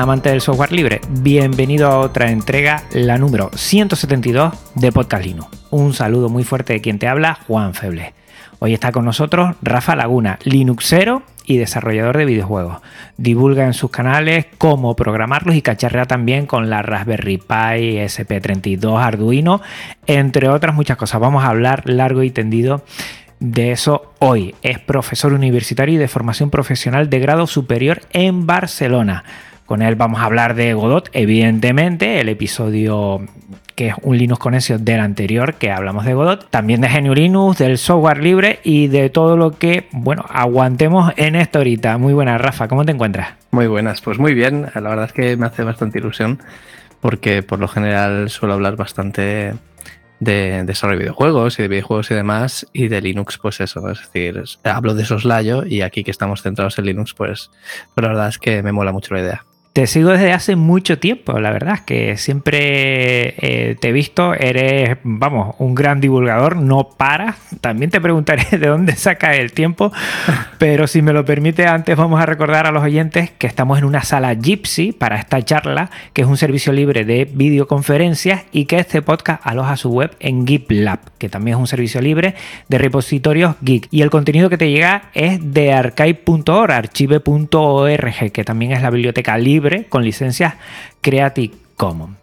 Amantes del software libre, bienvenido a otra entrega, la número 172 de Podcast Linux. Un saludo muy fuerte de quien te habla, Juan Feble. Hoy está con nosotros Rafa Laguna, Linuxero y desarrollador de videojuegos. Divulga en sus canales cómo programarlos y cacharrea también con la Raspberry Pi, SP32, Arduino, entre otras muchas cosas. Vamos a hablar largo y tendido de eso hoy. Es profesor universitario y de formación profesional de grado superior en Barcelona. Con él vamos a hablar de Godot, evidentemente, el episodio que es un Linux Connection del anterior que hablamos de Godot, también de GNU Linux, del software libre y de todo lo que, bueno, aguantemos en esto ahorita. Muy buenas, Rafa, ¿cómo te encuentras? Muy buenas, pues muy bien, la verdad es que me hace bastante ilusión porque por lo general suelo hablar bastante de desarrollo de videojuegos y de videojuegos y demás, y de Linux, pues eso, es decir, hablo de soslayo y aquí que estamos centrados en Linux, pues, pues la verdad es que me mola mucho la idea. Te sigo desde hace mucho tiempo, la verdad es que siempre eh, te he visto, eres, vamos, un gran divulgador, no paras. También te preguntaré de dónde saca el tiempo, pero si me lo permite, antes vamos a recordar a los oyentes que estamos en una sala Gypsy para esta charla, que es un servicio libre de videoconferencias y que este podcast aloja su web en GitLab, que también es un servicio libre de repositorios Geek. Y el contenido que te llega es de archive.org, archive.org, que también es la biblioteca libre con licencias Creative Commons.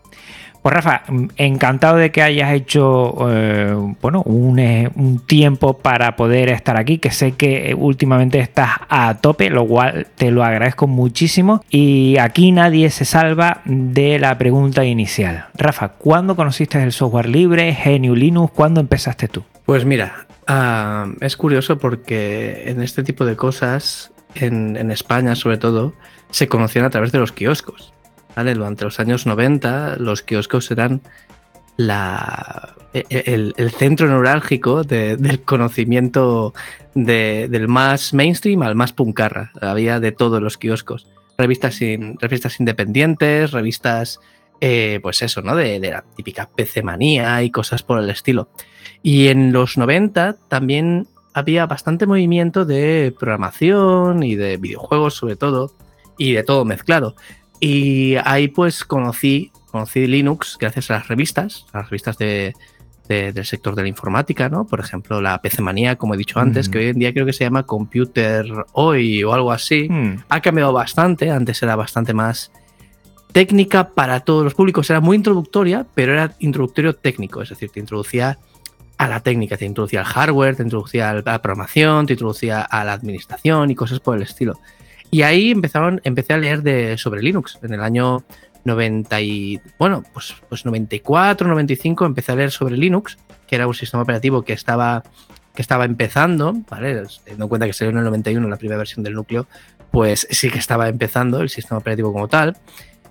Pues Rafa, encantado de que hayas hecho eh, bueno, eh, un, tiempo para poder estar aquí, que sé que últimamente estás a tope, lo cual te lo agradezco muchísimo. Y aquí nadie se salva de la pregunta inicial. Rafa, ¿cuándo conociste el software libre, GNU Linux? ¿Cuándo empezaste tú? Pues mira, ah, es curioso porque en este tipo de cosas, en España sobre todo, se conocían a través de los kioscos. ¿vale? Durante los años 90 los kioscos eran e, e, el, centro neurálgico del conocimiento del más mainstream al más puncarra. Había de todos los kioscos. Revistas, revistas independientes, revistas, eh, pues eso, ¿no? De, de, la típica PC manía y cosas por el estilo. Y en los 90 también había bastante movimiento de programación y de videojuegos sobre todo y de todo mezclado. Y ahí pues conocí, conocí Linux gracias a las revistas, a las revistas de, del sector de la informática, ¿no? Por ejemplo, la PC Manía, como he dicho antes, que hoy en día creo que se llama Computer Hoy o algo así. Hmm. Ha cambiado bastante, antes era bastante más técnica para todos los públicos, era muy introductoria, pero era introductorio técnico, es decir, te introducía a la técnica, te introducía al hardware, te introducía a la programación, te introducía a la administración y cosas por el estilo. Y ahí empezaron, empecé a leer de, sobre Linux. En el año 90 y, bueno, pues, pues 94, 95 empecé a leer sobre Linux, que era un sistema operativo que estaba, que estaba empezando, ¿vale? Teniendo en cuenta que salió en el 91 la primera versión del núcleo, pues sí que estaba empezando el sistema operativo como tal.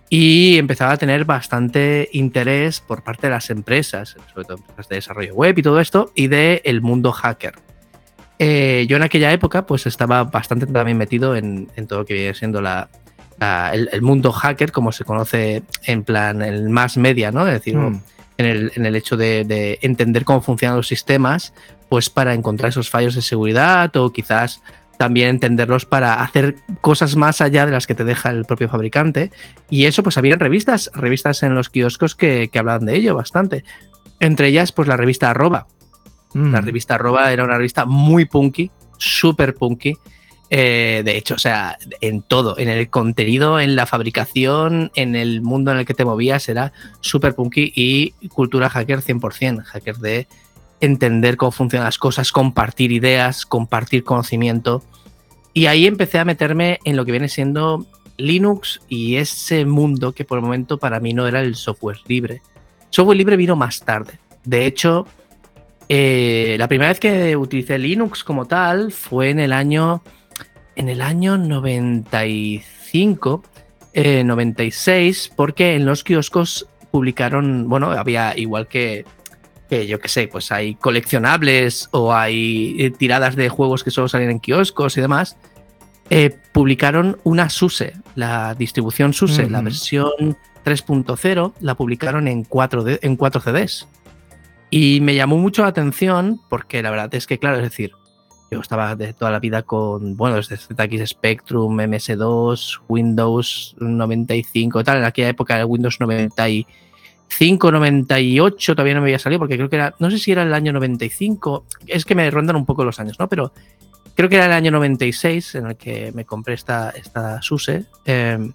Y empezaba a tener bastante interés por parte de las empresas, sobre todo empresas de desarrollo web y todo esto, y del el mundo hacker. Eh, yo en aquella época pues estaba bastante también metido en, todo lo que viene siendo la, el, mundo hacker, como se conoce en plan el más media, ¿no? Es decir, mm. en, el, en, el, hecho de, entender cómo funcionan los sistemas, pues para encontrar esos fallos de seguridad o quizás también entenderlos para hacer cosas más allá de las que te deja el propio fabricante. Y eso, pues había revistas, revistas en los kioscos que, que hablaban de ello bastante. Entre ellas, pues la revista Arroba, la mm. revista Arroba era una revista muy punky, súper punky. Eh, de hecho, o sea, en todo, en el contenido, en la fabricación, en el mundo en el que te movías, era súper punky y cultura hacker 100%, hacker de entender cómo funcionan las cosas, compartir ideas, compartir conocimiento. Y ahí empecé a meterme en lo que viene siendo Linux y ese mundo que por el momento para mí no era el software libre. Software libre vino más tarde. De hecho, eh, la primera vez que utilicé Linux como tal fue en el año, en el año 95. 96, porque en los kioscos publicaron, bueno, había igual que, que yo qué sé, pues hay coleccionables o hay eh, tiradas de juegos que solo salen en kioscos y demás. Eh, publicaron una SUSE, la distribución SUSE, la versión 3.0, la publicaron en 4, en 4 CDs. Y me llamó mucho la atención porque la verdad es que, claro, es decir, yo estaba de toda la vida con, bueno, desde ZX Spectrum, MS2, Windows 95 y tal. En aquella época, el Windows 95, 98 todavía no me había salido porque creo que era, no sé si era el año 95, es que me rondan un poco los años, ¿no? Pero creo que era el año 96 en el que me compré esta, esta SUSE. Em,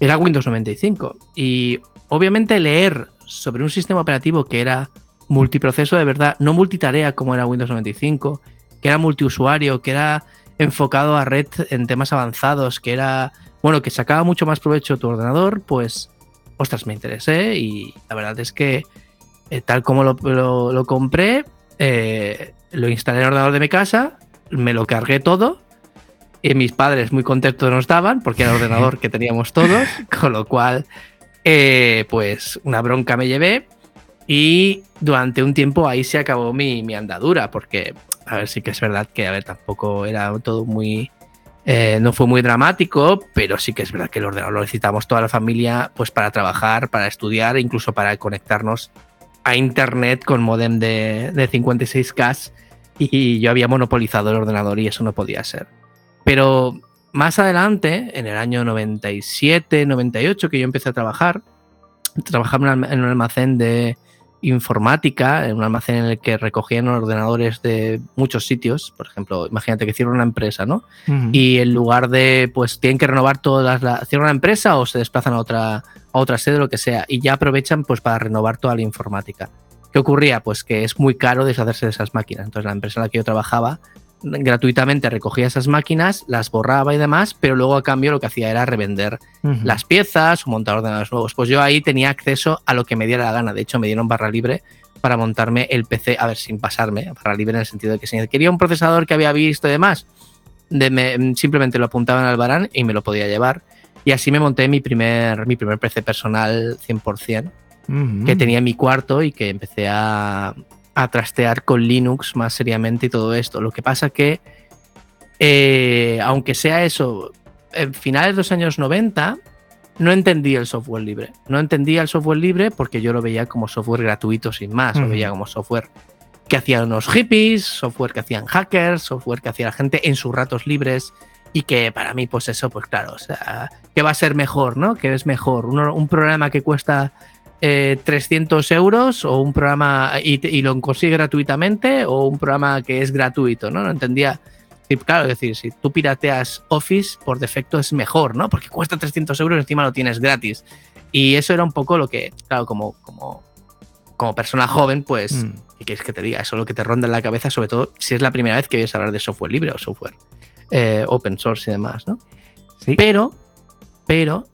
era Windows 95. Y obviamente leer sobre un sistema operativo que era multiproceso de verdad, no multitarea como era Windows 95, que era multiusuario, que era enfocado a red en temas avanzados, que era, bueno, que sacaba mucho más provecho tu ordenador, pues, ostras, me interesé y la verdad es que eh, tal como lo, compré, eh, lo instalé en el ordenador de mi casa, me lo cargué todo y mis padres muy contentos nos daban porque era el ordenador que teníamos todos, con lo cual, eh, pues una bronca me llevé y durante un tiempo ahí se acabó mi, mi andadura porque a ver, sí que es verdad que, a ver, tampoco era todo muy... Eh, no fue muy dramático, pero sí que es verdad que el ordenador lo necesitamos toda la familia pues para trabajar, para estudiar, incluso para conectarnos a internet con modem de, de 56K y yo había monopolizado el ordenador y eso no podía ser. Pero más adelante, en el año 97, 98, que yo empecé a trabajar, trabajaba en un almacén de, informática, en un almacén en el que recogían ordenadores de muchos sitios, por ejemplo, imagínate que cierran una empresa, ¿no? Y en lugar de, pues tienen que renovar todas las, cierran una empresa o se desplazan a otra, a otra sede, lo que sea, y ya aprovechan pues para renovar toda la informática. ¿Qué ocurría? Pues que es muy caro deshacerse de esas máquinas. Entonces la empresa en la que yo trabajaba gratuitamente recogía esas máquinas, las borraba y demás, pero luego a cambio lo que hacía era revender las piezas o montar ordenadores nuevos. Pues yo ahí tenía acceso a lo que me diera la gana. De hecho, me dieron barra libre para montarme el PC, a ver, sin pasarme, barra libre en el sentido de que si quería un procesador que había visto y demás, de simplemente lo apuntaba en Albarán y me lo podía llevar. Y así me monté mi primer, mi primer PC personal 100%, que tenía en mi cuarto y que empecé a, a trastear con Linux más seriamente y todo esto. Lo que pasa que, eh, aunque sea eso, en finales de los años 90, no entendía el software libre. No entendía el software libre porque yo lo veía como software gratuito sin más. Lo veía como software que hacían unos hippies, software que hacían hackers, software que hacía la gente en sus ratos libres. Y que para mí, pues eso, pues claro, o sea, ¿qué va a ser mejor, no? ¿Qué es mejor? un programa que cuesta 300 eh, euros o un programa y, lo consigue gratuitamente o un programa que es gratuito, ¿no? No entendía. claro, es decir, si tú pirateas Office, por defecto es mejor, ¿no? Porque cuesta 300 euros y encima lo tienes gratis. Y eso era un poco lo que, claro, como, como, como persona joven, pues, mm. ¿qué quieres que te diga? Eso es lo que te ronda en la cabeza, sobre todo si es la primera vez que oyes hablar de software libre o software eh, open source y demás, ¿no? Sí. Pero, pero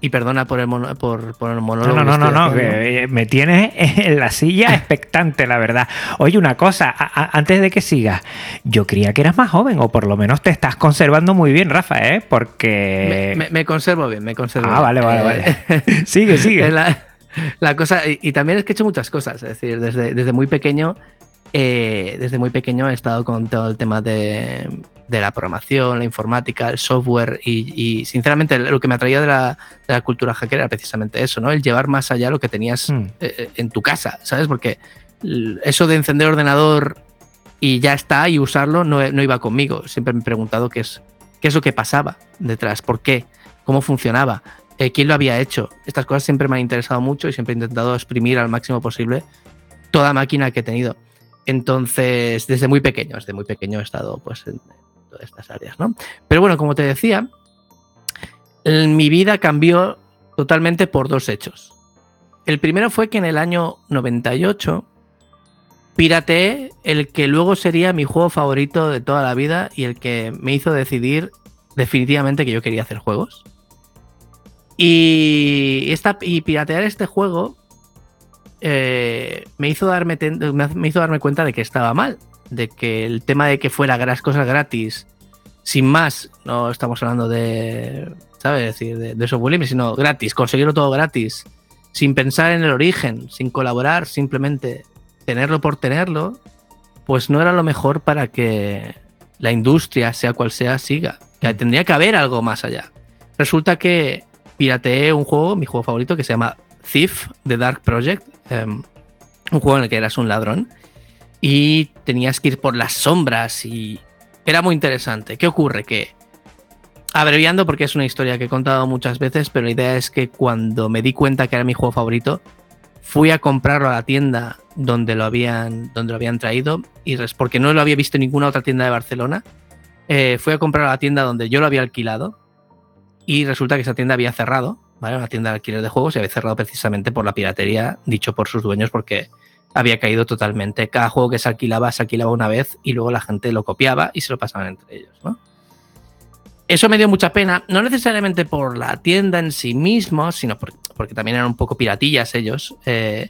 y perdona por el, por, por el monólogo. No, no, no, no, que me tienes en la silla expectante, la verdad. Oye, una cosa, antes de que sigas, yo creía que eras más joven, o por lo menos te estás conservando muy bien, Rafa, ¿eh? Porque. Me, conservo bien, me conservo ah, vale, vale, vale. Eh, sigue, sigue. La, cosa, y, también es que he hecho muchas cosas, es decir, desde, desde muy pequeño. Eh, desde muy pequeño he estado con todo el tema de, de la programación, la informática, el software y, sinceramente lo que me atraía de la, de la, cultura hacker era precisamente eso, ¿no? El llevar más allá lo que tenías eh, eh, en tu casa, ¿sabes? Porque eso de encender ordenador y ya está y usarlo no, iba conmigo. Siempre me he preguntado qué es, qué es lo que pasaba detrás, por qué, cómo funcionaba, eh, quién lo había hecho. Estas cosas siempre me han interesado mucho y siempre he intentado exprimir al máximo posible toda máquina que he tenido. Entonces, desde muy pequeño, desde muy pequeño he estado pues en, de estas áreas, ¿no? Pero bueno, como te decía, mi vida cambió totalmente por dos hechos. El primero fue que en el año 98 pirateé el que luego sería mi juego favorito de toda la vida y el que me hizo decidir definitivamente que yo quería hacer juegos. Y, esta, y piratear este juego eh, me, hizo darme, me hizo darme cuenta de que estaba mal de que el tema de que fuera las cosas gratis, sin más, no estamos hablando de ¿sabes? Es decir, de, de software libre, sino gratis, conseguirlo todo gratis, sin pensar en el origen, sin colaborar, simplemente tenerlo por tenerlo, pues no era lo mejor para que la industria, sea cual sea, siga. Que tendría que haber algo más allá. Resulta que pirateé un juego, mi juego favorito, que se llama Thief, The Dark Project, em, un juego en el que eras un ladrón y tenías que ir por las sombras y era muy interesante. ¿Qué ocurre? Que, abreviando porque es una historia que he contado muchas veces, pero la idea es que cuando me di cuenta que era mi juego favorito, fui a comprarlo a la tienda donde lo habían, donde lo habían traído, y porque no lo había visto en ninguna otra tienda de Barcelona. Eh, fui a comprarlo a la tienda donde yo lo había alquilado y resulta que esa tienda había cerrado, ¿vale? Una tienda de alquiler de juegos y había cerrado precisamente por la piratería, dicho por sus dueños, porque había caído totalmente. Cada juego que se alquilaba, se alquilaba una vez y luego la gente lo copiaba y se lo pasaban entre ellos, ¿no? Eso me dio mucha pena, no necesariamente por la tienda en sí mismo, sino porque, también eran un poco piratillas ellos. Eh,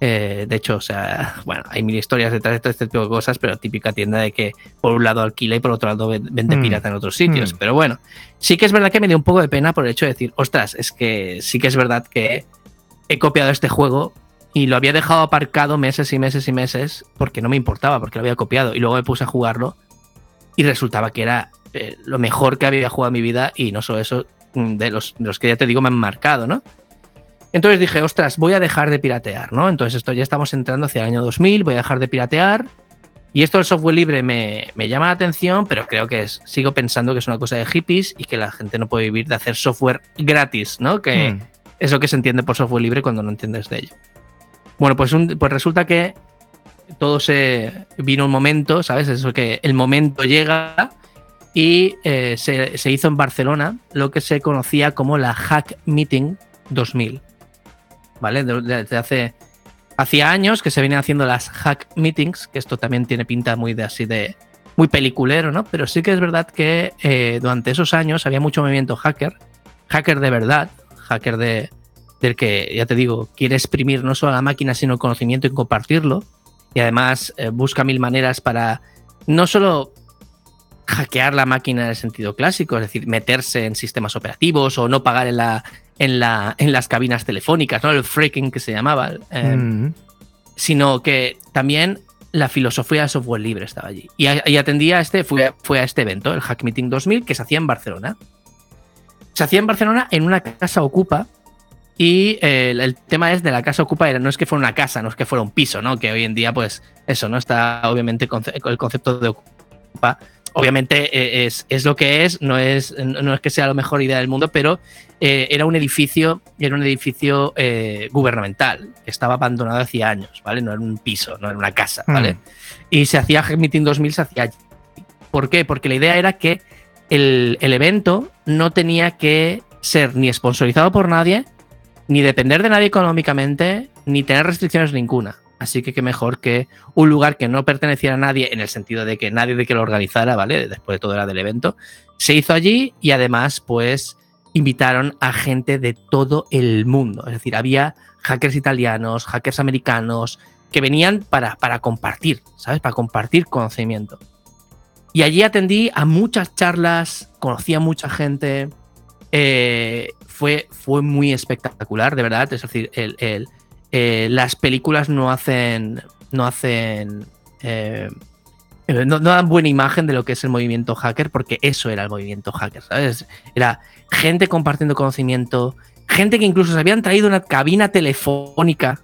eh, de hecho, o sea, bueno, hay mil historias detrás de todo este tipo de cosas, pero típica tienda de que por un lado alquila y por otro lado vende mm. pirata en otros sitios. Mm. Pero bueno, sí que es verdad que me dio un poco de pena por el hecho de decir, ostras, es que sí que es verdad que he copiado este juego y lo había dejado aparcado meses y meses y meses porque no me importaba, porque lo había copiado. Y luego me puse a jugarlo y resultaba que era eh, lo mejor que había jugado en mi vida y no solo eso, mm, de los, de los que ya te digo me han marcado, ¿no? Entonces dije, ostras, voy a dejar de piratear, ¿no? Entonces esto ya estamos entrando hacia el año 2000, voy a dejar de piratear. Y esto del software libre me, llama la atención, pero creo que es, sigo pensando que es una cosa de hippies y que la gente no puede vivir de hacer software gratis, ¿no? Que hmm. es lo que se entiende por software libre cuando no entiendes de ello. Bueno, pues, pues resulta que todo se vino un momento, ¿sabes? Eso que el momento llega y eh, se, se, hizo en Barcelona lo que se conocía como la Hack Meeting 2000. ¿vale? Desde hace hacía años que se vienen haciendo las hack meetings, que esto también tiene pinta muy de así de muy peliculero, ¿no? Pero sí que es verdad que eh, durante esos años había mucho movimiento hacker, hacker de verdad, hacker de, del que, ya te digo, quiere exprimir no solo la máquina, sino el conocimiento y compartirlo. Y además eh, busca mil maneras para no solo hackear la máquina en el sentido clásico, es decir, meterse en sistemas operativos o no pagar en, la, en, la, en las cabinas telefónicas, ¿no? El freaking que se llamaba. Eh, mm. Sino que también la filosofía de software libre estaba allí. Y, atendía a este, fue, fue, a este evento, el Hack Meeting 2000, que se hacía en Barcelona. Se hacía en Barcelona en una casa ocupa. Y eh, el, tema es de la casa ocupa, no es que fuera una casa, no es que fuera un piso, ¿no? Que hoy en día, pues, eso, ¿no? Está obviamente el concepto de ocupa obviamente eh, es, es, lo que es, no es, no es que sea la mejor idea del mundo, pero eh, era un edificio, era un edificio gubernamental, que estaba abandonado hacía años, ¿vale? No era un piso, no era una casa, ¿vale? Mm. Y se hacía Meeting 2000, se hacía allí. ¿Por qué? Porque la idea era que el, el evento no tenía que ser ni sponsorizado por nadie, ni depender de nadie económicamente, ni tener restricciones ninguna. Así que qué mejor que un lugar que no perteneciera a nadie, en el sentido de que nadie de que lo organizara, ¿vale? Después de todo era del evento. Se hizo allí y además, pues, invitaron a gente de todo el mundo. Es decir, había hackers italianos, hackers americanos, que venían para, para compartir, ¿sabes? Para compartir conocimiento. Y allí atendí a muchas charlas, conocí a mucha gente. Eh, fue, fue muy espectacular, de verdad. Es decir, el, el eh, las películas no hacen. No hacen. Eh, no, dan buena imagen de lo que es el movimiento hacker, porque eso era el movimiento hacker, ¿sabes? Era gente compartiendo conocimiento, gente que incluso se habían traído una cabina telefónica.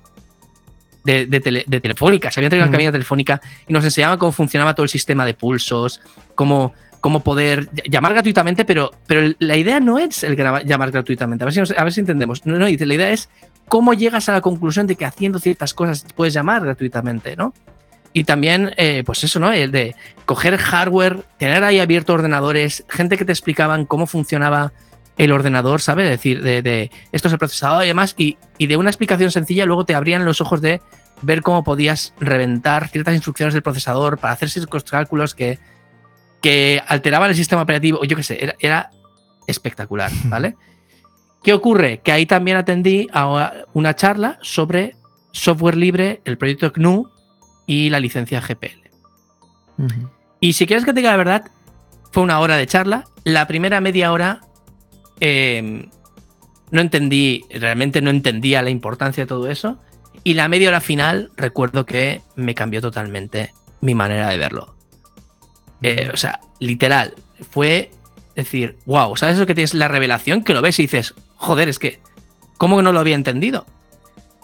De, telefónica, se habían traído una cabina telefónica y nos enseñaba cómo funcionaba todo el sistema de pulsos, cómo, cómo poder llamar gratuitamente, pero, pero la idea no es el llamar gratuitamente. A ver si, a ver si entendemos. No, no, la idea es cómo llegas a la conclusión de que haciendo ciertas cosas puedes llamar gratuitamente, ¿no? Y también, eh, pues eso, ¿no? El de coger hardware, tener ahí abiertos ordenadores, gente que te explicaban cómo funcionaba el ordenador, ¿sabes? Es decir, de, esto es el procesador y demás, y, de una explicación sencilla luego te abrían los ojos de ver cómo podías reventar ciertas instrucciones del procesador para hacer ciertos cálculos que, que alteraban el sistema operativo, yo qué sé, era, era espectacular, ¿vale? ¿Qué ocurre? Que ahí también atendí a una charla sobre software libre, el proyecto GNU y la licencia GPL. Y si quieres que te diga la verdad, fue una hora de charla. La primera media hora eh, no entendí, realmente no entendía la importancia de todo eso. Y la media hora final recuerdo que me cambió totalmente mi manera de verlo. Eh, o sea, literal, fue decir, wow, ¿sabes eso que tienes la revelación? Que lo ves y dices, joder, es que, ¿cómo que no lo había entendido?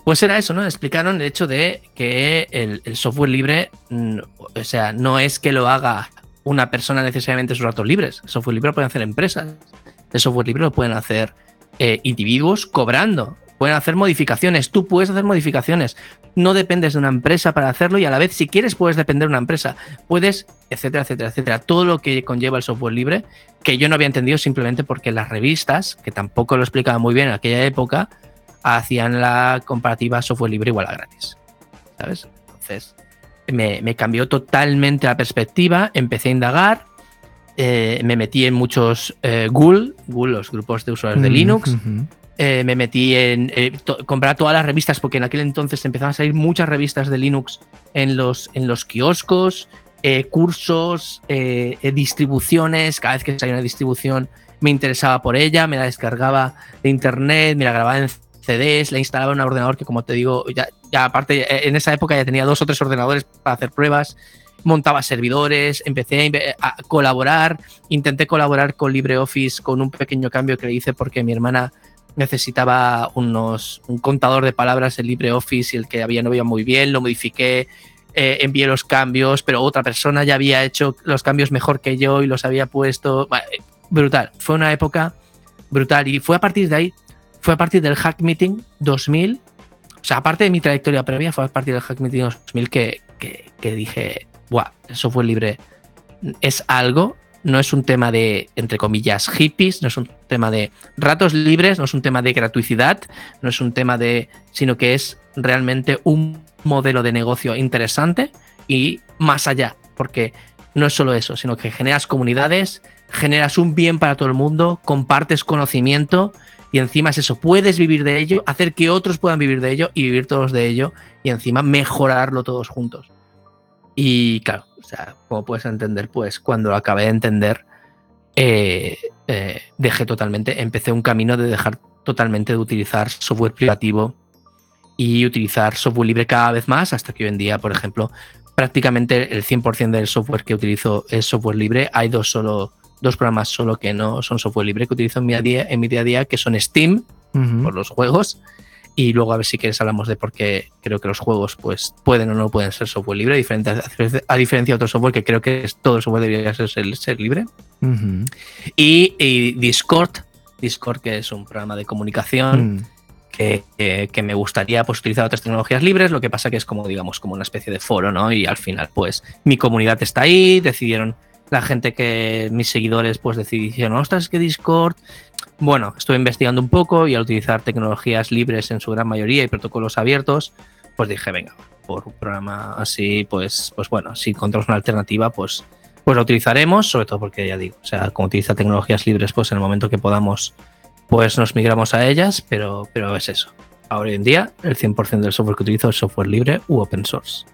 Pues era eso, ¿no? Explicaron el hecho de que el, software libre, mm, o sea, no es que lo haga una persona necesariamente en sus ratos libres. El software libre lo pueden hacer empresas. El software libre lo pueden hacer eh, individuos cobrando. Pueden hacer modificaciones. Tú puedes hacer modificaciones. No dependes de una empresa para hacerlo y a la vez, si quieres, puedes depender de una empresa. Puedes, etcétera, etcétera, etcétera. Todo lo que conlleva el software libre, que yo no había entendido simplemente porque las revistas, que tampoco lo explicaba muy bien en aquella época, hacían la comparativa software libre igual a gratis. ¿Sabes? Entonces, me, cambió totalmente la perspectiva, empecé a indagar, eh, me metí en muchos eh, GUL, los grupos de usuarios de mm, Linux, eh, me metí en comprar todas las revistas, porque en aquel entonces empezaban a salir muchas revistas de Linux en los, en los kioscos, cursos, distribuciones, cada vez que salía una distribución me interesaba por ella, me la descargaba de internet, me la grababa en CDs, la instalaba en un ordenador que, como te digo, ya, ya aparte, eh, en esa época ya tenía dos o tres ordenadores para hacer pruebas, montaba servidores, empecé a, colaborar, intenté colaborar con LibreOffice con un pequeño cambio que le hice porque mi hermana necesitaba unos, un contador de palabras en LibreOffice y el que había no veía muy bien, lo modifiqué, eh, envié los cambios, pero otra persona ya había hecho los cambios mejor que yo y los había puesto. brutal, fue una época brutal y fue a partir de ahí fue a partir del Hack Meeting 2000. O sea, aparte de mi trayectoria previa, fue a partir del Hack Meeting 2000 que, que, dije, ¡buah! El software libre es algo, no es un tema de, entre comillas, hippies, no es un tema de ratos libres, no es un tema de gratuidad, no es un tema de, sino que es realmente un modelo de negocio interesante y más allá, porque no es solo eso, sino que generas comunidades, generas un bien para todo el mundo, compartes conocimiento y encima es eso, puedes vivir de ello, hacer que otros puedan vivir de ello y vivir todos de ello y encima mejorarlo todos juntos. Y claro, sea, como puedes entender, pues cuando lo acabé de entender, eh, eh, dejé totalmente, empecé un camino de dejar totalmente de utilizar software privativo y utilizar software libre cada vez más, hasta que hoy en día, por ejemplo, prácticamente el 100% del software que utilizo es software libre. Hay dos solo dos programas solo que no son software libre que utilizo en mi día, en mi día a día, que son Steam, por los juegos. Y luego a ver si quieres hablamos de por qué creo que los juegos pues pueden o no pueden ser software libre, diferente, a, diferencia de otro software que creo que es, todo el software debería ser, ser, libre. y, Discord, Discord que es un programa de comunicación. Mm. Que, que, me gustaría pues, utilizar otras tecnologías libres, lo que pasa que es como, digamos, como una especie de foro, ¿no? Y al final, pues, mi comunidad está ahí, decidieron la gente que mis seguidores pues decidieron, ostras, es que Discord, bueno, estoy investigando un poco y al utilizar tecnologías libres en su gran mayoría y protocolos abiertos, pues dije, venga, por un programa así, pues, pues bueno, si encontramos una alternativa, pues, pues la utilizaremos, sobre todo porque ya digo, o sea, como utiliza tecnologías libres, pues en el momento que podamos, pues nos migramos a ellas, pero, pero es eso. Ahora en día, el 100% del software que utilizo es software libre u open source.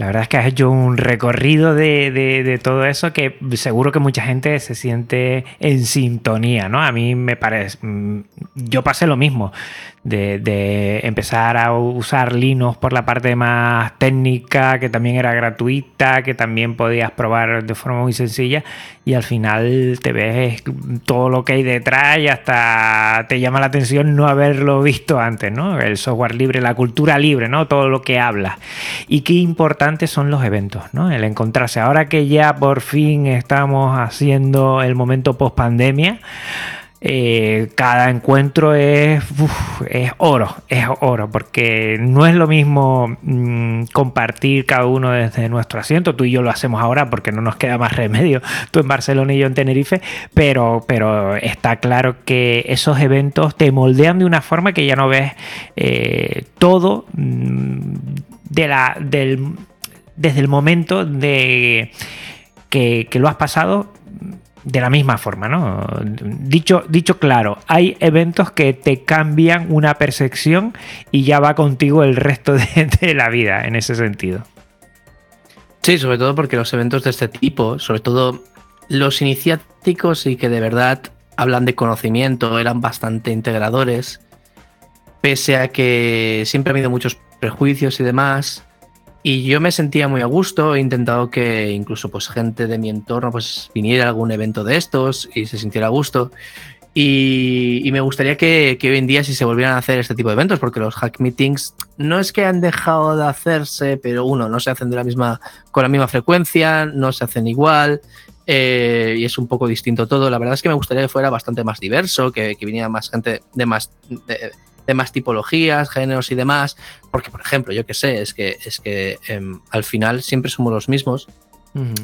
La verdad es que has hecho un recorrido de, todo eso que seguro que mucha gente se siente en sintonía, ¿no? A mí me parece, mm, yo pasé lo mismo de, empezar a usar Linux por la parte más técnica, que también era gratuita, que también podías probar de forma muy sencilla y al final te ves todo lo que hay detrás y hasta te llama la atención no haberlo visto antes, ¿no? El software libre, la cultura libre, ¿no? Todo lo que habla. Y qué importantes son los eventos, ¿no? El encontrarse. Ahora que ya por fin estamos haciendo el momento post pandemia, eh, cada encuentro es, es oro, es oro, porque no es lo mismo mm, compartir cada uno desde nuestro asiento, tú y yo lo hacemos ahora porque no nos queda más remedio, tú en Barcelona y yo en Tenerife, pero, pero está claro que esos eventos te moldean de una forma que ya no ves eh, todo mm, de la, del, desde el momento de que, que lo has pasado de la misma forma, ¿no? Dicho, dicho claro, hay eventos que te cambian una percepción y ya va contigo el resto de, la vida en ese sentido. Sí, sobre todo porque los eventos de este tipo, sobre todo los iniciáticos y que de verdad hablan de conocimiento, eran bastante integradores, pese a que siempre ha habido muchos prejuicios y demás. Y yo me sentía muy a gusto, he intentado que incluso pues gente de mi entorno pues viniera a algún evento de estos y se sintiera a gusto. Y, me gustaría que, hoy en día si se volvieran a hacer este tipo de eventos, porque los hack meetings no es que han dejado de hacerse, pero uno, no se hacen de la misma, con la misma frecuencia, no se hacen igual, eh, y es un poco distinto todo. La verdad es que me gustaría que fuera bastante más diverso, que, viniera más gente de más, más tipologías, géneros y demás, porque por ejemplo, yo que sé, es que, es que em, al final siempre somos los mismos.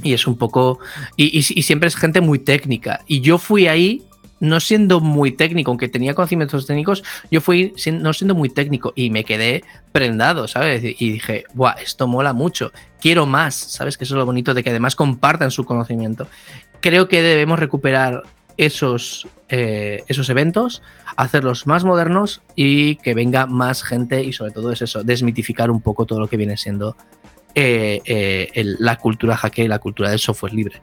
Y es un poco. y siempre es gente muy técnica. Y yo fui ahí no siendo muy técnico, aunque tenía conocimientos técnicos, yo fui no siendo muy técnico y me quedé prendado, ¿sabes? Y dije, ¡buah! Esto mola mucho, quiero más, ¿sabes? Que eso es lo bonito de que además compartan su conocimiento. Creo que debemos recuperar esos, eh, esos eventos, hacerlos más modernos y que venga más gente y sobre todo es eso, desmitificar un poco todo lo que viene siendo eh, eh, la cultura hacker y la cultura del software libre.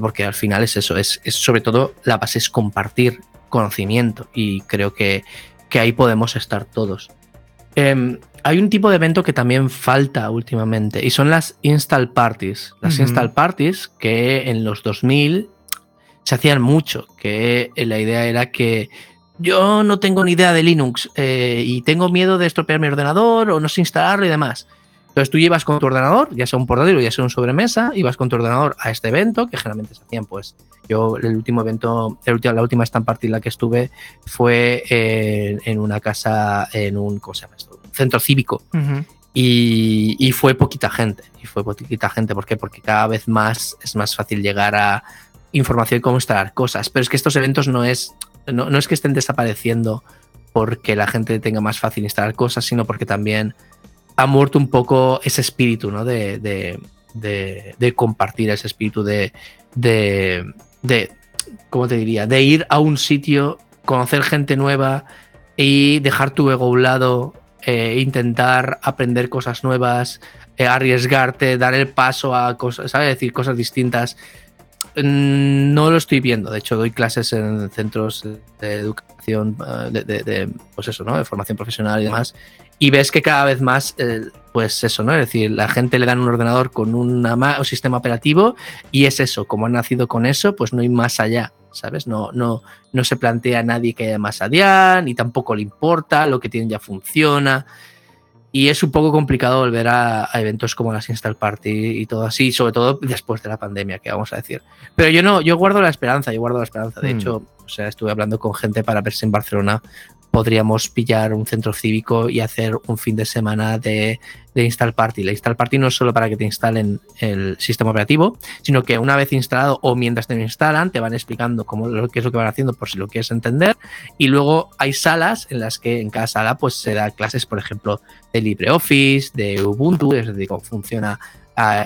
Porque al final es eso, es, sobre todo la base es compartir conocimiento y creo que, ahí podemos estar todos. Em, hay un tipo de evento que también falta últimamente y son las install parties. Las install parties que en los 2000 se hacían mucho, que la idea era que yo no tengo ni idea de Linux eh, y tengo miedo de estropear mi ordenador o no sé instalarlo y demás. Entonces tú llevas con tu ordenador, ya sea un portátil o ya sea un sobremesa, ibas con tu ordenador a este evento, que generalmente se hacían, pues, yo el último evento, la última stand party en la que estuve fue en una casa, en un, ¿cómo se llama esto? centro cívico. y, fue poquita gente, y fue poquita gente, ¿por qué? Porque cada vez más es más fácil llegar a información y cómo instalar cosas, pero es que estos eventos no es, no, no es que estén desapareciendo porque la gente tenga más fácil instalar cosas, sino porque también ha muerto un poco ese espíritu, ¿no? De, de, compartir ese espíritu de, de, de, ¿cómo te diría? De ir a un sitio, conocer gente nueva y dejar tu ego a un lado, eh, intentar aprender cosas nuevas, eh, arriesgarte, dar el paso a cosas, ¿sabes? Decir cosas distintas. Mm, no lo estoy viendo. De hecho, doy clases en centros de educación, eh, de, de, pues eso, ¿no? De formación profesional y demás y ves que cada vez más, eh, pues eso, ¿no? Es decir, la gente le dan un ordenador con un sistema operativo y es eso, como han nacido con eso, pues no hay más allá, ¿sabes? No, no, no se plantea a nadie que haya más allá, ni tampoco le importa, lo que tienen ya funciona. Y es un poco complicado volver a, eventos como las Install Party y todo así, sobre todo después de la pandemia, que vamos a decir. Pero yo no, yo guardo la esperanza, yo guardo la esperanza. De mm. hecho, o sea, estuve hablando con gente para verse en Barcelona podríamos pillar un centro cívico y hacer un fin de semana de, install party. La install party no es solo para que te instalen el sistema operativo, sino que una vez instalado o mientras te lo instalan, te van explicando cómo, lo, qué es lo que van haciendo por si lo quieres entender. Y luego hay salas en las que en cada sala pues se da clases, por ejemplo, de LibreOffice, de Ubuntu, es decir, cómo funciona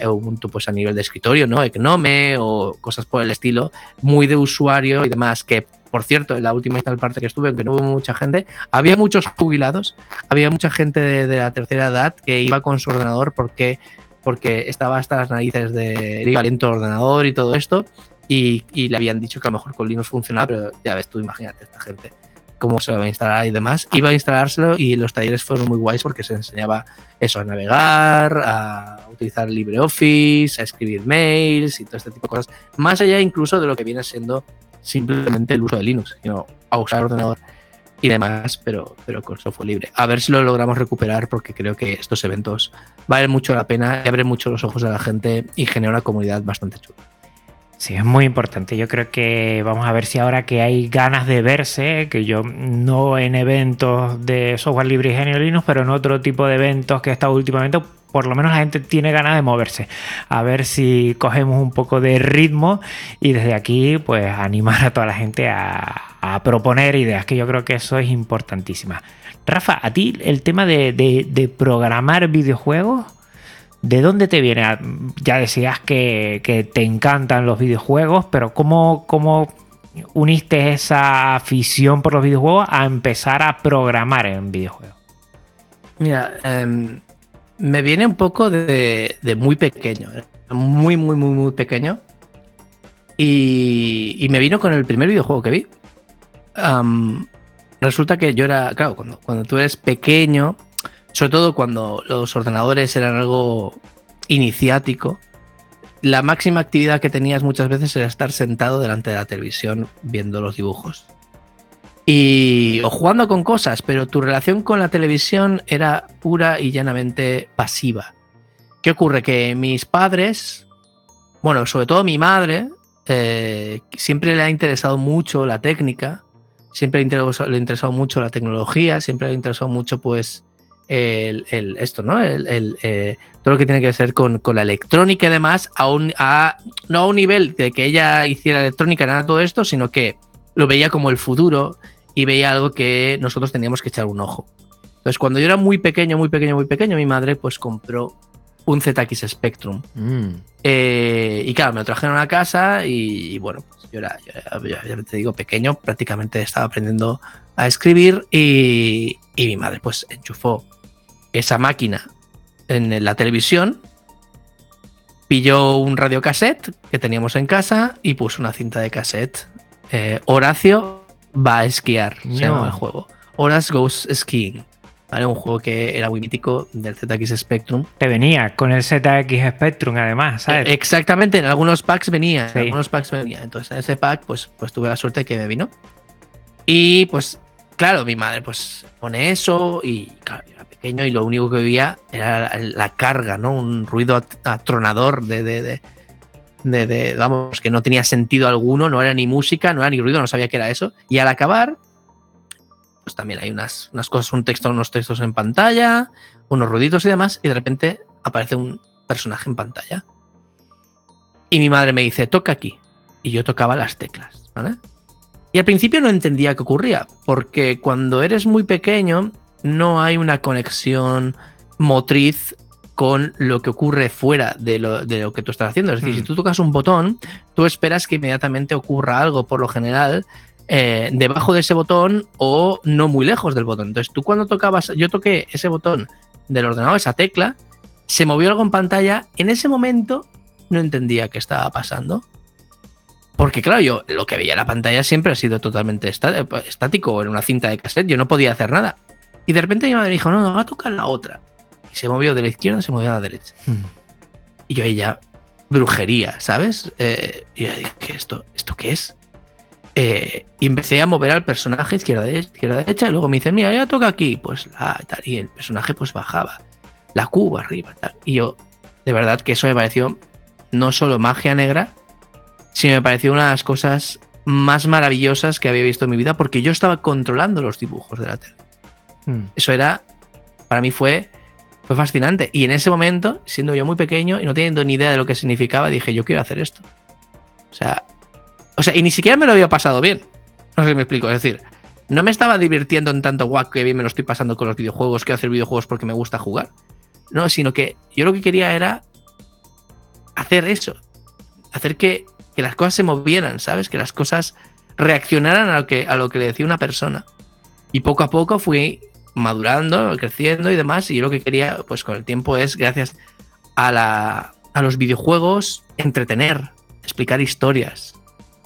Ubuntu pues a nivel de escritorio, ¿no? Gnome o cosas por el estilo, muy de usuario y demás, que por cierto, en la última parte que estuve, aunque no hubo mucha gente, había muchos jubilados, había mucha gente de, la tercera edad que iba con su ordenador porque, porque estaba hasta las narices de el ordenador y todo esto. Y, le habían dicho que a lo mejor con Linux funcionaba, pero ya ves tú, imagínate esta gente cómo se va a instalar y demás. Iba a instalárselo y los talleres fueron muy guays porque se enseñaba eso, a navegar, a utilizar LibreOffice, a escribir mails y todo este tipo de cosas. Más allá incluso de lo que viene siendo simplemente el uso de Linux, sino a usar ordenador y demás, pero, pero con software libre. A ver si lo logramos recuperar porque creo que estos eventos valen mucho la pena y abren mucho los ojos de la gente y genera una comunidad bastante chula. Sí, es muy importante. Yo creo que vamos a ver si ahora que hay ganas de verse, que yo no en eventos de software libre y genio Linux, pero en otro tipo de eventos que he estado últimamente, por lo menos la gente tiene ganas de moverse. A ver si cogemos un poco de ritmo y desde aquí, pues animar a toda la gente a, proponer ideas, que yo creo que eso es importantísima. Rafa, a ti el tema de, programar videojuegos, ¿de dónde te viene? Ah, ya decías que, te encantan los videojuegos, pero ¿cómo, ¿cómo uniste esa afición por los videojuegos a empezar a programar en videojuegos? Mira, em, me viene un poco de, muy pequeño, ¿eh? muy, muy, muy, muy pequeño. Y, me vino con el primer videojuego que vi. am, resulta que yo era, claro, cuando, cuando tú eres pequeño, sobre todo cuando los ordenadores eran algo iniciático, la máxima actividad que tenías muchas veces era estar sentado delante de la televisión viendo los dibujos. Y o jugando con cosas, pero tu relación con la televisión era pura y llanamente pasiva. ¿Qué ocurre? Que mis padres, bueno, sobre todo mi madre, eh, siempre le ha interesado mucho la técnica, siempre le, ha interesado mucho la tecnología, siempre le ha interesado mucho, pues, esto, ¿no? Eh, todo lo que tiene que ver con, la electrónica y demás, a a, no a un nivel de que ella hiciera electrónica, nada de todo esto, sino que lo veía como el futuro y veía algo que nosotros teníamos que echar un ojo. Entonces, cuando yo era muy pequeño, muy pequeño, muy pequeño, mi madre pues compró un ZX Spectrum. Mm. Eh, y claro, me lo trajeron a casa y, y bueno, pues yo era, yo era- ya- ya te digo, pequeño, prácticamente estaba aprendiendo a escribir y, y mi madre pues enchufó esa máquina en la televisión, pilló un radiocassette que teníamos en casa y puso una cinta de cassette. Eh, Horacio va a esquiar, se No. llama el juego. Horace Goes Skiing. ¿vale? Un juego que era muy mítico del ZX Spectrum. Te venía con el ZX Spectrum, además, ¿sabes? Eh, Exactamente, en algunos packs venía, Sí. en algunos packs venía. Entonces en ese pack, pues, pues tuve la suerte que me vino. Y pues, claro, mi madre pues pone eso y claro, yo era pequeño y lo único que oía era la, la carga, ¿no? Un ruido at- atronador de, de, de, de- de- vamos, que no tenía sentido alguno, no era ni música, no era ni ruido, no sabía qué era eso. Y al acabar, pues también hay unas, unas cosas, un texto, unos textos en pantalla, unos ruiditos y demás, y de repente aparece un personaje en pantalla. Y mi madre me dice, toca aquí. Y yo tocaba las teclas, ¿vale? Y al principio no entendía qué ocurría, porque cuando eres muy pequeño no hay una conexión motriz con lo que ocurre fuera de lo, de lo que tú estás haciendo. Es decir, si tú tocas un botón, tú esperas que inmediatamente ocurra algo, por lo general, eh, debajo de ese botón o no muy lejos del botón. Entonces tú cuando tocabas, yo toqué ese botón del ordenador, esa tecla, se movió algo en pantalla, en ese momento no entendía qué estaba pasando. Porque claro, yo lo que veía en la pantalla siempre ha sido totalmente está- estático, en una cinta de cassette, yo no podía hacer nada. Y de repente mi madre dijo, no, no, va a tocar la otra. Y se movió de la izquierda, se movió a la derecha. Mm. Y yo ahí ya, brujería, ¿sabes? Eh, y yo dije, ¿qué ¿esto, ¿esto qué es? Eh, y empecé a mover al personaje izquierda, derecha, izquierda, derecha, y luego me dice, mira, ya toca aquí, pues la tal, y el personaje pues bajaba, la cuba arriba, tal. Y yo, de verdad que eso me pareció no solo magia negra, sino me pareció una de las cosas más maravillosas que había visto en mi vida, porque yo estaba controlando los dibujos de la tele. Mm. Eso era, para mí fue, fue fascinante. Y en ese momento, siendo yo muy pequeño y no teniendo ni idea de lo que significaba, dije, yo quiero hacer esto. O sea, o sea, y ni siquiera me lo había pasado bien. No sé si me explico. Es decir, no me estaba divirtiendo en tanto guau, que bien me lo estoy pasando con los videojuegos, quiero hacer videojuegos porque me gusta jugar. No, sino que yo lo que quería era hacer eso. Hacer que, que las cosas se movieran, ¿sabes? Que las cosas reaccionaran a lo que, a lo que le decía una persona. Y poco a poco fui madurando, creciendo y demás. Y yo lo que quería, pues con el tiempo, es, gracias a, la, a los videojuegos, entretener, explicar historias,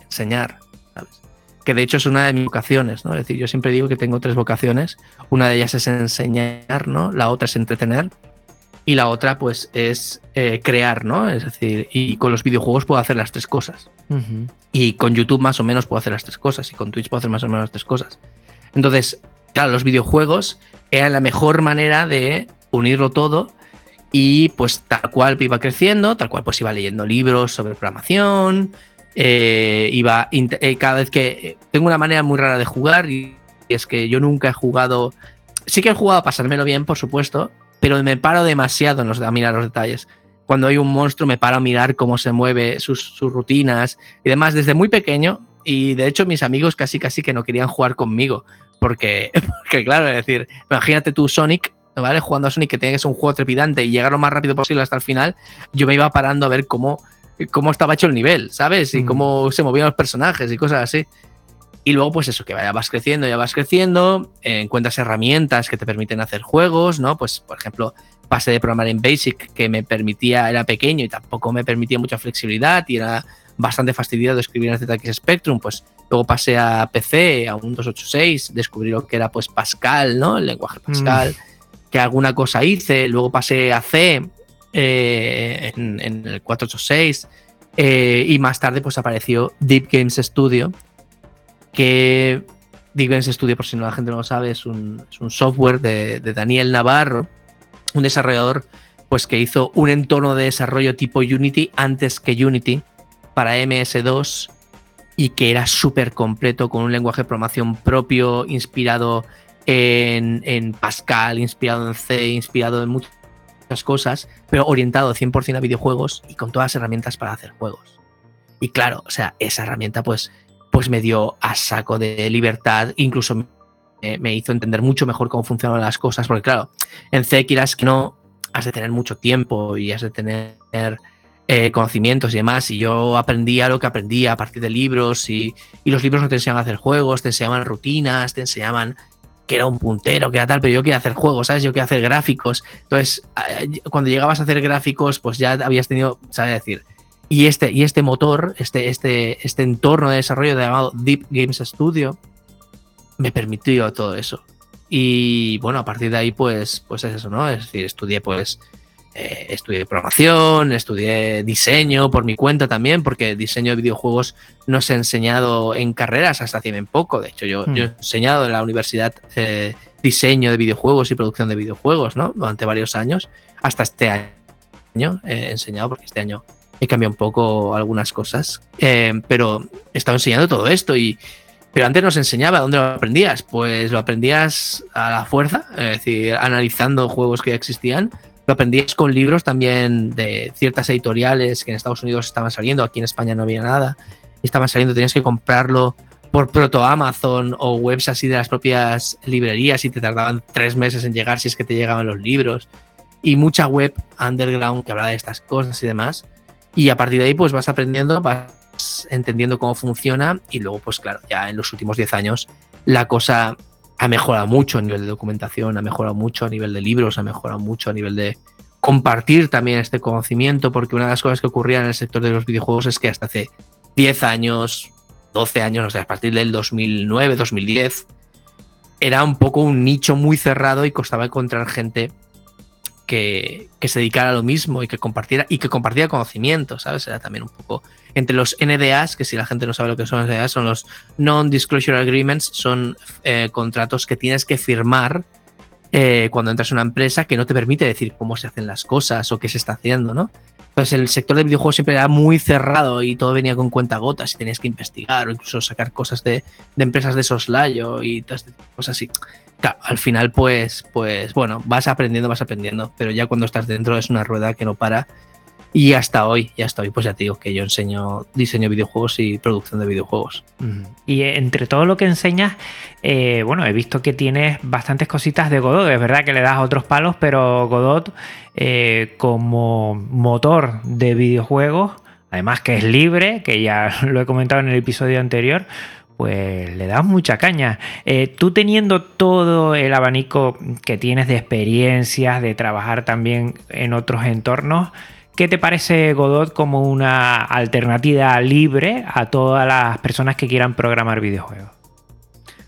enseñar, ¿sabes? Que de hecho es una de mis vocaciones, ¿no? Es decir, yo siempre digo que tengo tres vocaciones. Una de ellas es enseñar, ¿no? La otra es entretener. Y la otra, pues, es eh, crear, ¿no? Es decir, y con los videojuegos puedo hacer las tres cosas. Y con YouTube más o menos puedo hacer las tres cosas. Y con Twitch puedo hacer más o menos las tres cosas. Entonces, claro, los videojuegos eran la mejor manera de unirlo todo. Y pues tal cual iba creciendo, tal cual pues iba leyendo libros sobre programación. eh, iba eh, cada vez que eh, tengo una manera muy rara de jugar y es que yo nunca he jugado sí que he jugado a pasármelo bien por supuesto pero me paro demasiado en los, a mirar los detalles cuando hay un monstruo me paro a mirar cómo se mueve sus, sus rutinas y demás desde muy pequeño y de hecho mis amigos casi casi que no querían jugar conmigo porque, porque claro, es decir, imagínate tú Sonic, ¿vale? Jugando a Sonic que tiene que ser un juego trepidante y llegar lo más rápido posible hasta el final, yo me iba parando a ver cómo, cómo estaba hecho el nivel, ¿sabes? Y Mm. cómo se movían los personajes y cosas así. Y luego, pues eso, que vas creciendo, ya vas creciendo, eh, encuentras herramientas que te permiten hacer juegos, ¿no? Pues, por ejemplo, pasé de programar en Basic, que me permitía, era pequeño y tampoco me permitía mucha flexibilidad y era bastante fastidiado escribir en ZX Spectrum, pues Luego pasé a PC, a un 286, descubrí lo que era pues Pascal, ¿no? El lenguaje Pascal, que alguna cosa hice. Luego pasé a C eh, en, el 486. Eh, y más tarde pues apareció Deep Games Studio, que Deep Games Studio, por si no la gente no lo sabe, es un, software de, de, Daniel Navarro, un desarrollador pues que hizo un entorno de desarrollo tipo Unity antes que Unity para MS2 y que era súper completo con un lenguaje de programación propio, inspirado en, Pascal, inspirado en C, inspirado en muchas cosas, pero orientado 100% a videojuegos y con todas las herramientas para hacer juegos. Y claro, o sea, esa herramienta pues, pues me dio a saco de libertad, incluso me, hizo entender mucho mejor cómo funcionan las cosas, porque claro, en C quieras que no, has de tener mucho tiempo y has de tener eh, conocimientos y demás. Y yo aprendía lo que aprendía a partir de libros y, los libros no te enseñaban a hacer juegos, te enseñaban rutinas, te enseñaban que era un puntero, que era tal, pero yo quería hacer juegos, ¿sabes? Yo quería hacer gráficos. Entonces, eh, cuando llegabas a hacer gráficos, pues ya habías tenido, ¿sabes decir? Y este, y este motor, este, este, este entorno de desarrollo llamado Deep Games Studio, me permitió todo eso. Y bueno, a partir de ahí, pues, pues es eso, ¿no? Es decir, estudié pues eh, estudié programación, estudié diseño por mi cuenta también, porque diseño de videojuegos no se ha enseñado en carreras hasta hace bien poco. De hecho, yo, he hmm. enseñado en la universidad eh, diseño de videojuegos y producción de videojuegos, ¿no? Durante varios años, hasta este año he enseñado, porque este año he cambiado un poco algunas cosas, eh, pero he estado enseñando todo esto y... Pero antes nos enseñaba, ¿dónde lo aprendías? Pues lo aprendías a la fuerza, es decir, analizando juegos que ya existían, lo aprendías con libros también de ciertas editoriales que en Estados Unidos estaban saliendo, aquí en España no había nada, estaban saliendo, tenías que comprarlo por proto Amazon o webs así de las propias librerías y te tardaban tres meses en llegar si es que te llegaban los libros. Y mucha web underground que hablaba de estas cosas y demás. Y a partir de ahí pues vas aprendiendo, vas entendiendo cómo funciona y luego pues claro, ya en los últimos 10 años la cosa ha mejorado mucho a nivel de documentación, ha mejorado mucho a nivel de libros, ha mejorado mucho a nivel de compartir también este conocimiento, porque una de las cosas que ocurría en el sector de los videojuegos es que hasta hace 10 años, 12 años, o sea, a partir del 2009, 2010, era un poco un nicho muy cerrado y costaba encontrar gente que, se dedicara a lo mismo y que compartiera y que compartiera conocimiento, ¿sabes? Era también un poco entre los NDAs, que si la gente no sabe lo que son NDAs, son los Non-Disclosure Agreements, son eh, contratos que tienes que firmar eh, cuando entras a una empresa que no te permite decir cómo se hacen las cosas o qué se está haciendo, ¿no? Entonces el sector de videojuegos siempre era muy cerrado y todo venía con cuenta gotas y tenías que investigar o incluso sacar cosas de, de empresas de soslayo y cosas así al final, pues, pues, bueno, vas aprendiendo, vas aprendiendo, pero ya cuando estás dentro es una rueda que no para. Y hasta hoy, ya hasta hoy, pues ya te digo que yo enseño diseño de videojuegos y producción de videojuegos. Y entre todo lo que enseñas, eh, bueno, he visto que tienes bastantes cositas de Godot. Es verdad que le das otros palos, pero Godot eh, como motor de videojuegos, además que es libre, que ya lo he comentado en el episodio anterior, pues le das mucha caña. Eh, tú teniendo todo el abanico que tienes de experiencias, de trabajar también en otros entornos, ¿qué te parece Godot como una alternativa libre a todas las personas que quieran programar videojuegos?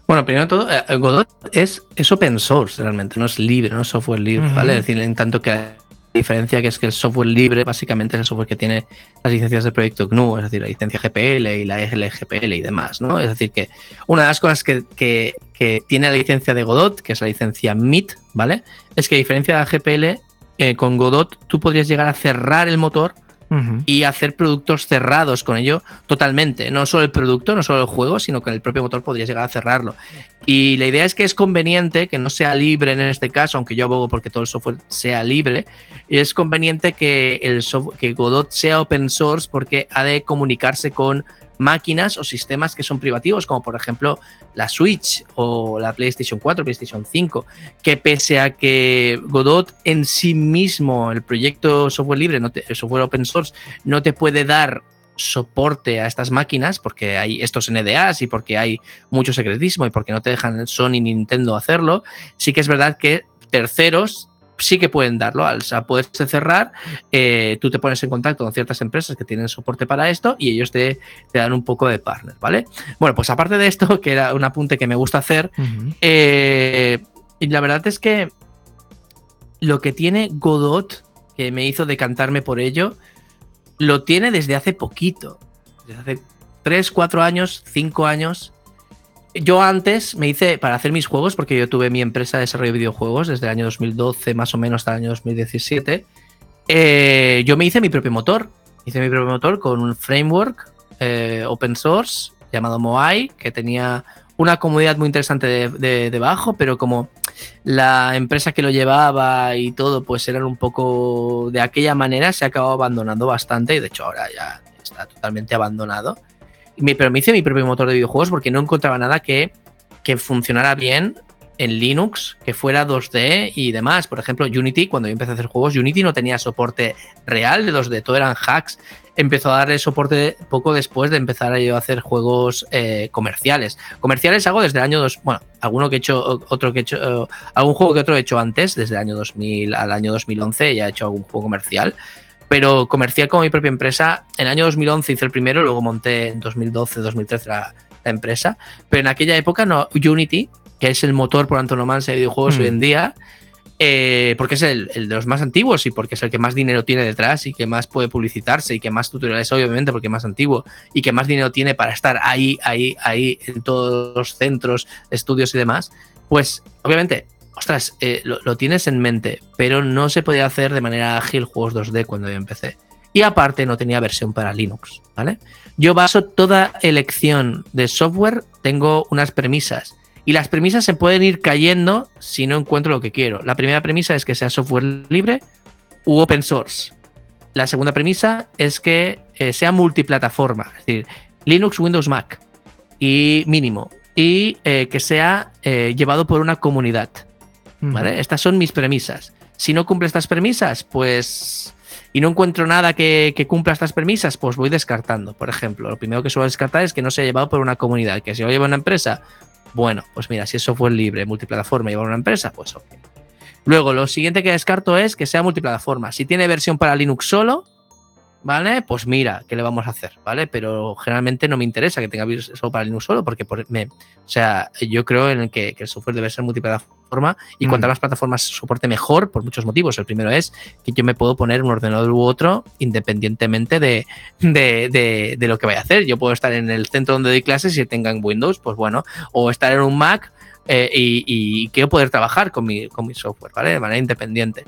Bueno, primero de todo, eh, Godot es, es open source realmente, no es libre, no es software libre, ¿vale? Es decir, en tanto que diferencia que es que el software libre básicamente es el software que tiene las licencias del proyecto GNU, es decir, la licencia GPL y la LGPL y demás, ¿no? Es decir, que una de las cosas que, tiene la licencia de Godot, que es la licencia MIT, ¿vale? Es que a diferencia de la GPL, eh, con Godot tú podrías llegar a cerrar el motor y hacer productos cerrados con ello totalmente. No solo el producto, no solo el juego, sino que el propio motor podría llegar a cerrarlo. Y la idea es que es conveniente que no sea libre en este caso, aunque yo abogo porque todo el software sea libre. Es conveniente que, el que Godot sea open source porque ha de comunicarse con máquinas o sistemas que son privativos, como por ejemplo la Switch o la PlayStation 4, PlayStation 5, que pese a que Godot en sí mismo, el proyecto software libre, no el software open source, no te puede dar soporte a estas máquinas porque hay estos NDAs y porque hay mucho secretismo y porque no te dejan Sony ni Nintendo hacerlo, sí que es verdad que terceros sí que pueden darlo. Al poderse cerrar, eh, tú te pones en contacto con ciertas empresas que tienen soporte para esto y ellos te, dan un poco de partner, ¿vale? Bueno, pues aparte de esto, que era un apunte que me gusta hacer, eh, la verdad es que lo que tiene Godot, que me hizo decantarme por ello, lo tiene desde hace poquito. Desde hace 3, 4 años, 5 años yo antes me hice para hacer mis juegos, porque yo tuve mi empresa de desarrollo de videojuegos desde el año 2012 más o menos hasta el año 2017. Eh, yo me hice mi propio motor. Hice mi propio motor con un framework eh, open source llamado Moai, que tenía una comunidad muy interesante debajo, pero como la empresa que lo llevaba y todo, pues eran un poco de aquella manera, se acabó abandonando bastante y de hecho ahora ya está totalmente abandonado pero me hice mi propio motor de videojuegos porque no encontraba nada que, que funcionara bien en Linux, que fuera 2D y demás. Por ejemplo, Unity, cuando yo empecé a hacer juegos, Unity no tenía soporte real de 2D, todo eran hacks. Empezó a darle soporte poco después de empezar a, hacer juegos eh, comerciales. Comerciales hago desde el año 2, bueno, alguno que he hecho, otro que he hecho, algún juego que otro he hecho antes, desde el año 2000 al año 2011 ya he hecho algún juego comercial pero comercial como mi propia empresa. En el año 2011 hice el primero, luego monté en 2012, 2013 la, empresa. Pero en aquella época, no, Unity, que es el motor por antonomasia de videojuegos hoy en mm. día, eh, porque es el, de los más antiguos y porque es el que más dinero tiene detrás y que más puede publicitarse y que más tutoriales, obviamente, porque es más antiguo y que más dinero tiene para estar ahí, ahí, ahí en todos los centros, estudios y demás, pues obviamente ostras, eh, lo, tienes en mente, pero no se podía hacer de manera ágil juegos 2D cuando yo empecé. Y aparte no tenía versión para Linux, ¿vale? Yo baso toda elección de software, tengo unas premisas. Y las premisas se pueden ir cayendo si no encuentro lo que quiero. La primera premisa es que sea software libre u open source. La segunda premisa es que eh, sea multiplataforma, es decir, Linux, Windows, Mac y mínimo. Y eh, que sea llevado por una comunidad. Estas son mis premisas. Si no cumple estas premisas, pues y no encuentro nada que, cumpla estas premisas, pues voy descartando. Por ejemplo, lo primero que suelo descartar es que no se ha llevado por una comunidad, que si lo lleva una empresa, bueno, pues mira, si es software libre, multiplataforma, lleva una empresa, pues ok. Luego, lo siguiente que descarto es que sea multiplataforma. Si tiene versión para Linux solo, ¿vale? Pues mira, ¿qué le vamos a hacer? ¿Vale? Pero generalmente no me interesa que tenga solo para Linux solo, porque me, o sea, yo creo en que, el software debe ser multiplataforma y mm. cuantas más plataformas soporte mejor, por muchos motivos. El primero es que yo me puedo poner un ordenador u otro independientemente de, de, de, lo que vaya a hacer. Yo puedo estar en el centro donde doy clases y tengan Windows, pues bueno, o estar en un Mac eh, y, y, quiero poder trabajar con mi, con mi software, ¿vale? De manera independiente.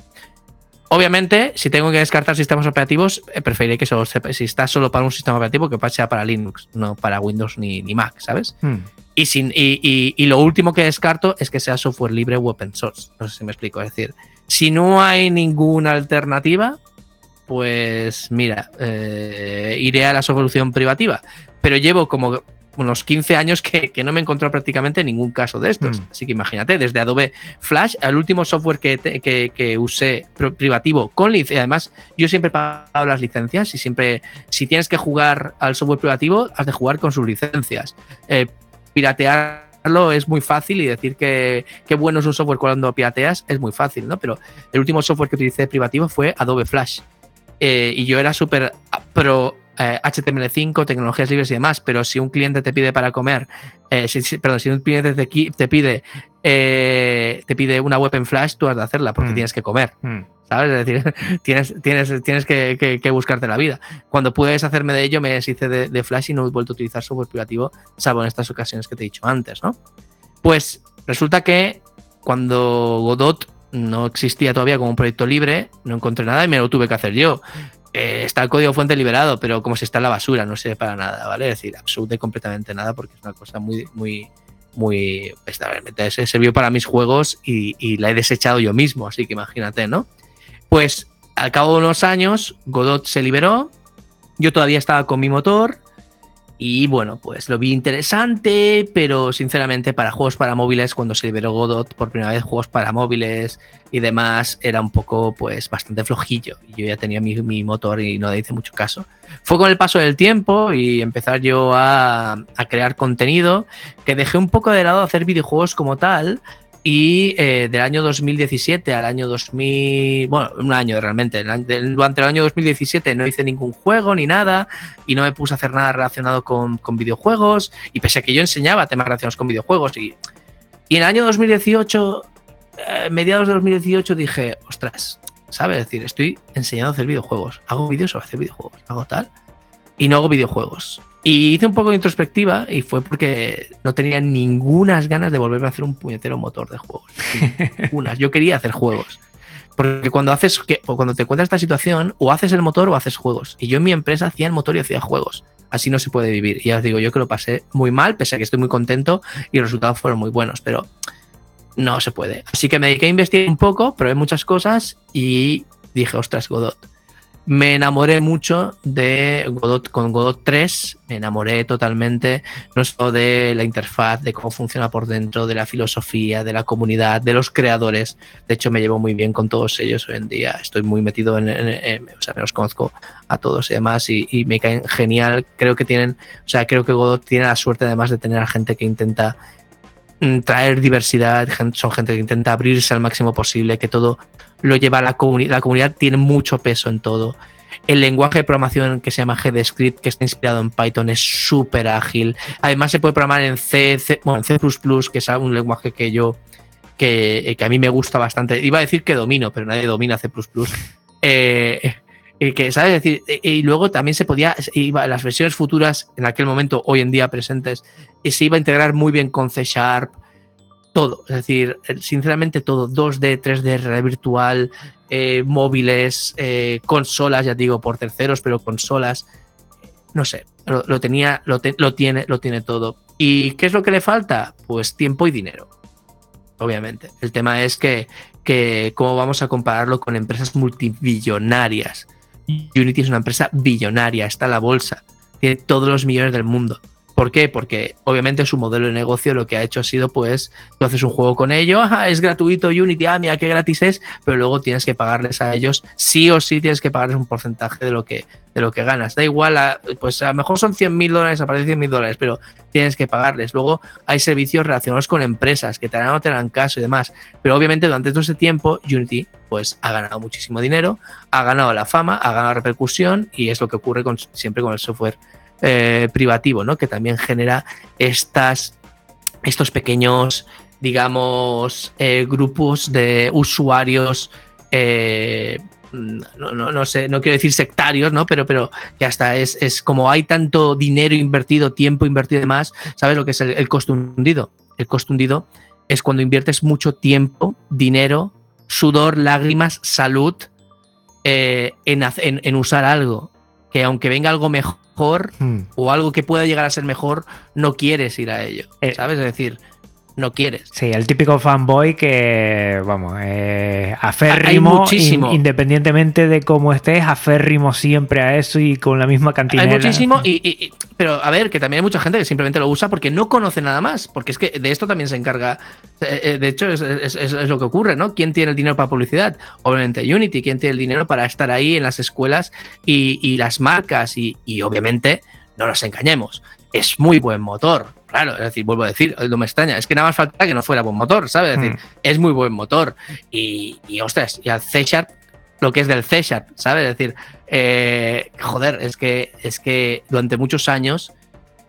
Obviamente, si tengo que descartar sistemas operativos, eh, preferiré que solo si está solo para un sistema operativo, que sea para Linux, no para Windows ni, Mac, ¿sabes? Hmm. Y, sin, y, lo último que descarto es que sea software libre o open source. No sé si me explico. Es decir, si no hay ninguna alternativa, pues mira, eh, iré a la solución privativa. Pero llevo como unos 15 años que, no me he encontrado prácticamente ningún caso de estos. Mm. Así que imagínate, desde Adobe Flash, el último software que, que, usé privativo con licencia. Además, yo siempre he pagado las licencias y siempre, si tienes que jugar al software privativo, has de jugar con sus licencias. Eh, piratearlo es muy fácil y decir que, qué bueno es un software cuando pirateas es muy fácil, ¿no? Pero el último software que utilicé privativo fue Adobe Flash. Eh, y yo era súper pro HTML5, eh, tecnologías libres y demás, pero si un cliente te pide para comer, eh, perdón, si un cliente te, pide eh, te pide una web en Flash, tú has de hacerla porque mm. tienes que comer. Mm. ¿Sabes? Es decir, tienes, tienes, tienes que, buscarte la vida. Cuando puedes hacerme de ello, me deshice de, Flash y no he vuelto a utilizar software privativo, salvo en estas ocasiones que te he dicho antes, ¿no? Pues resulta que cuando Godot no existía todavía como un proyecto libre, no encontré nada y me lo tuve que hacer yo. Eh, está el código fuente liberado, pero como si está en la basura, no sirve para nada, ¿vale? Es decir, absolutamente completamente nada porque es una cosa muy, muy, muy. Pues, se sirvió para mis juegos y, la he desechado yo mismo, así que imagínate, ¿no? Pues al cabo de unos años, Godot se liberó, yo todavía estaba con mi motor, y bueno, pues lo vi interesante, pero sinceramente para juegos para móviles, cuando se liberó Godot por primera vez, juegos para móviles y demás, era un poco, pues, bastante flojillo. Yo ya tenía mi, motor y no le hice mucho caso. Fue con el paso del tiempo y empezar yo a, a crear contenido que dejé un poco de lado hacer videojuegos como tal y eh, del año 2017 al año 2000, bueno, un año realmente, durante el año 2017 no hice ningún juego ni nada y no me puse a hacer nada relacionado con, videojuegos y pese a que yo enseñaba temas relacionados con videojuegos y, y en el año 2018, eh, mediados de 2018 dije, ostras, ¿sabes? Es decir, estoy enseñando a hacer videojuegos, hago vídeos sobre hacer videojuegos, hago tal y no hago videojuegos. Y hice un poco de introspectiva y fue porque no tenía ninguna ganas de volverme a hacer un puñetero motor de juegos. Unas. Yo quería hacer juegos. Porque cuando haces cuando te encuentras esta situación, o haces el motor o haces juegos. Y yo en mi empresa hacía el motor y hacía juegos. Así no se puede vivir. Y ya os digo, yo que lo pasé muy mal, pese a que estoy muy contento y los resultados fueron muy buenos, pero no se puede. Así que me dediqué a investigar un poco, probé muchas cosas y dije, ostras, Godot me enamoré mucho de Godot, con Godot 3, me enamoré totalmente, no solo de la interfaz, de cómo funciona por dentro, de la filosofía, de la comunidad, de los creadores. De hecho, me llevo muy bien con todos ellos hoy en día. Estoy muy metido en, o sea, me los conozco a todos y demás y, y, me caen genial. Creo que tienen, o sea, creo que Godot tiene la suerte además de tener a gente que intenta mm, traer diversidad, son gente que intenta abrirse al máximo posible, que todo lo lleva la comunidad. La comunidad tiene mucho peso en todo. El lenguaje de programación que se llama GDScript, que está inspirado en Python, es súper ágil. Además, se puede programar en C, bueno, en C, que es un lenguaje que yo, que, a mí me gusta bastante. Iba a decir que domino, pero nadie domina C. Eh, y que, ¿sabes? decir, y luego también se podía, iba, las versiones futuras, en aquel momento, hoy en día presentes, se iba a integrar muy bien con C Sharp, todo, es decir, sinceramente todo, 2D, 3D, realidad virtual, eh, móviles, eh, consolas, ya digo, por terceros, pero consolas, no sé, lo, tenía, lo, tiene, lo tiene todo. ¿Y qué es lo que le falta? Pues tiempo y dinero, obviamente. El tema es que, que cómo vamos a compararlo con empresas multibillonarias. Unity es una empresa billonaria, está en la bolsa, tiene todos los millones del mundo. ¿Por qué? Porque obviamente su modelo de negocio lo que ha hecho ha sido, pues, tú haces un juego con ello, es gratuito Unity, ah, mira qué gratis es, pero luego tienes que pagarles a ellos, sí o sí tienes que pagarles un porcentaje de lo que, de lo que ganas. Da igual, pues a lo mejor son 100 mil dólares, aparece 100 mil dólares, pero tienes que pagarles. Luego hay servicios relacionados con empresas que te harán o te harán caso y demás. Pero obviamente durante todo ese tiempo, Unity, pues ha ganado muchísimo dinero, ha ganado la fama, ha ganado repercusión y es lo que ocurre siempre con el software eh, privativo, ¿no? Que también genera estas, estos pequeños, digamos, eh, grupos de usuarios. Eh, no, sé, no quiero decir sectarios, ¿no? Pero, pero que hasta es, es, como hay tanto dinero invertido, tiempo invertido y demás, ¿sabes lo que es el, el costo hundido? El costo hundido es cuando inviertes mucho tiempo, dinero, sudor, lágrimas, salud en, en, usar algo. Que aunque venga algo mejor, Hmm. o algo que pueda llegar a ser mejor, no quieres ir a ello. Eh, ¿Sabes? Es decir, no quieres. Sí, el típico fanboy que, vamos, eh, aférrimo, independientemente de cómo estés, aférrimo siempre a eso y con la misma cantidad. Hay muchísimo, y, pero a ver, que también hay mucha gente que simplemente lo usa porque no conoce nada más, porque es que de esto también se encarga, eh, eh, de hecho es, lo que ocurre, ¿no? ¿Quién tiene el dinero para publicidad? Obviamente Unity, ¿quién tiene el dinero para estar ahí en las escuelas y, las marcas? Y, y obviamente, no nos engañemos, es muy buen motor, claro, es decir, vuelvo a decir, no me extraña, es que nada más falta que no fuera buen motor, ¿sabes? Es decir, mm. es muy buen motor. Y, y ostras, y al C Sharp, lo que es del C Sharp, ¿sabes? Es decir, eh, joder, es que, es que durante muchos años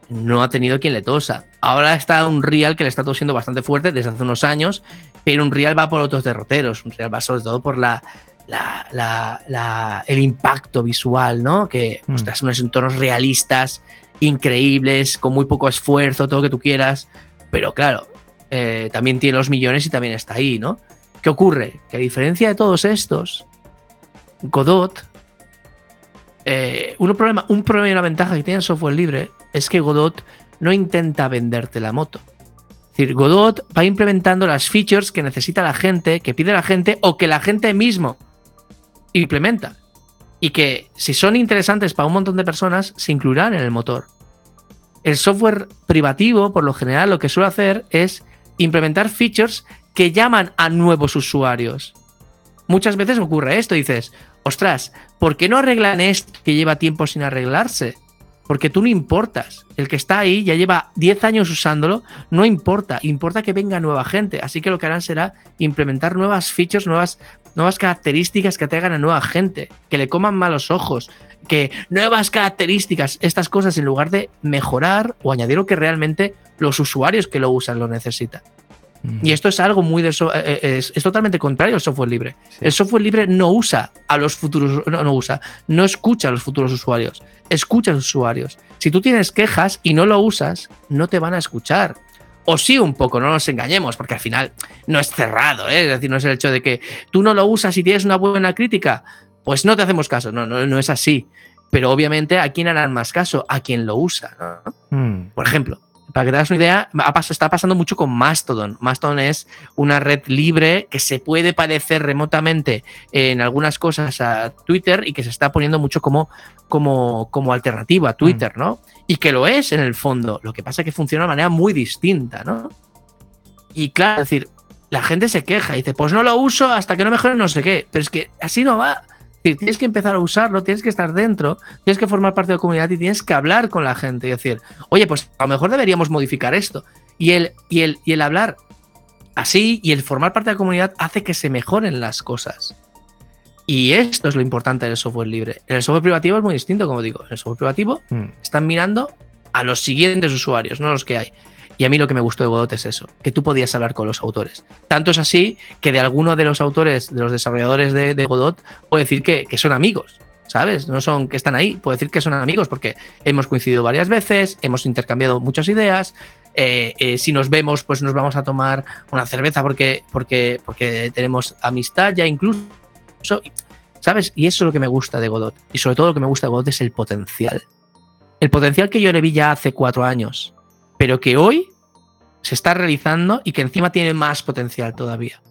no ha tenido quien le tosa. Ahora está un Real que le está tosiendo bastante fuerte desde hace unos años, pero un Real va por otros derroteros, un Real va sobre todo por la, la, el impacto visual, ¿no? Que, mm. ostras, unos entornos realistas, increíbles, con muy poco esfuerzo, todo lo que tú quieras. Pero claro, eh, también tiene los millones y también está ahí, ¿no? ¿Qué ocurre? Que a diferencia de todos estos, Godot, eh, problema, un problema y una ventaja que tiene el software libre es que Godot no intenta venderte la moto. Es decir, Godot va implementando las features que necesita la gente, que pide la gente o que la gente mismo implementa y que si son interesantes para un montón de personas, se incluirán en el motor. El software privativo, por lo general, lo que suele hacer es implementar features que llaman a nuevos usuarios. Muchas veces ocurre esto, dices, ostras, ¿por qué no arreglan esto que lleva tiempo sin arreglarse? Porque tú no importas. El que está ahí ya lleva 10 años usándolo, no importa. Importa que venga nueva gente. Así que lo que harán será implementar nuevas features, nuevas, nuevas características que atraigan a nueva gente, que le coman malos ojos, que nuevas características, estas cosas, en lugar de mejorar o añadir lo que realmente los usuarios que lo usan lo necesitan. Y esto es algo muy de so- eh, eh, es, es totalmente contrario al software libre. El software libre no usa a los futuros, no, no usa, no escucha a los futuros usuarios, escucha a los usuarios. Si tú tienes quejas y no lo usas, no te van a escuchar. O sí un poco, no nos engañemos, porque al final no es cerrado, ¿eh? es decir, no es el hecho de que tú no lo usas y tienes una buena crítica, pues no te hacemos caso, no, no, no es así. Pero obviamente a quién harán más caso, a quien lo usa. ¿no? Mm. Por ejemplo, para que te hagas una idea, está pasando mucho con Mastodon. Mastodon es una red libre que se puede parecer remotamente en algunas cosas a Twitter y que se está poniendo mucho como, como, como alternativa a Twitter, ¿no? Y que lo es en el fondo. Lo que pasa es que funciona de manera muy distinta, ¿no? Y claro, es decir, la gente se queja y dice, pues no lo uso hasta que no mejore no sé qué. Pero es que así no va. Tienes que empezar a usarlo, tienes que estar dentro, tienes que formar parte de la comunidad y tienes que hablar con la gente y decir, oye, pues a lo mejor deberíamos modificar esto. Y el, y el, y el hablar así y el formar parte de la comunidad hace que se mejoren las cosas. Y esto es lo importante del software libre. En el software privativo es muy distinto, como digo. En el software privativo Mm. están mirando a los siguientes usuarios, no a los que hay. Y a mí lo que me gustó de Godot es eso, que tú podías hablar con los autores. Tanto es así que de alguno de los autores, de los desarrolladores de, Godot, puedo decir que, que son amigos, ¿sabes? No son que están ahí, puedo decir que son amigos porque hemos coincidido varias veces, hemos intercambiado muchas ideas. eh, eh, si nos vemos, pues nos vamos a tomar una cerveza porque, porque, porque tenemos amistad ya incluso. ¿Sabes? Y eso es lo que me gusta de Godot. Y sobre todo lo que me gusta de Godot es el potencial. El potencial que yo le vi ya hace cuatro años, pero que hoy se está realizando y que encima tiene más potencial todavía.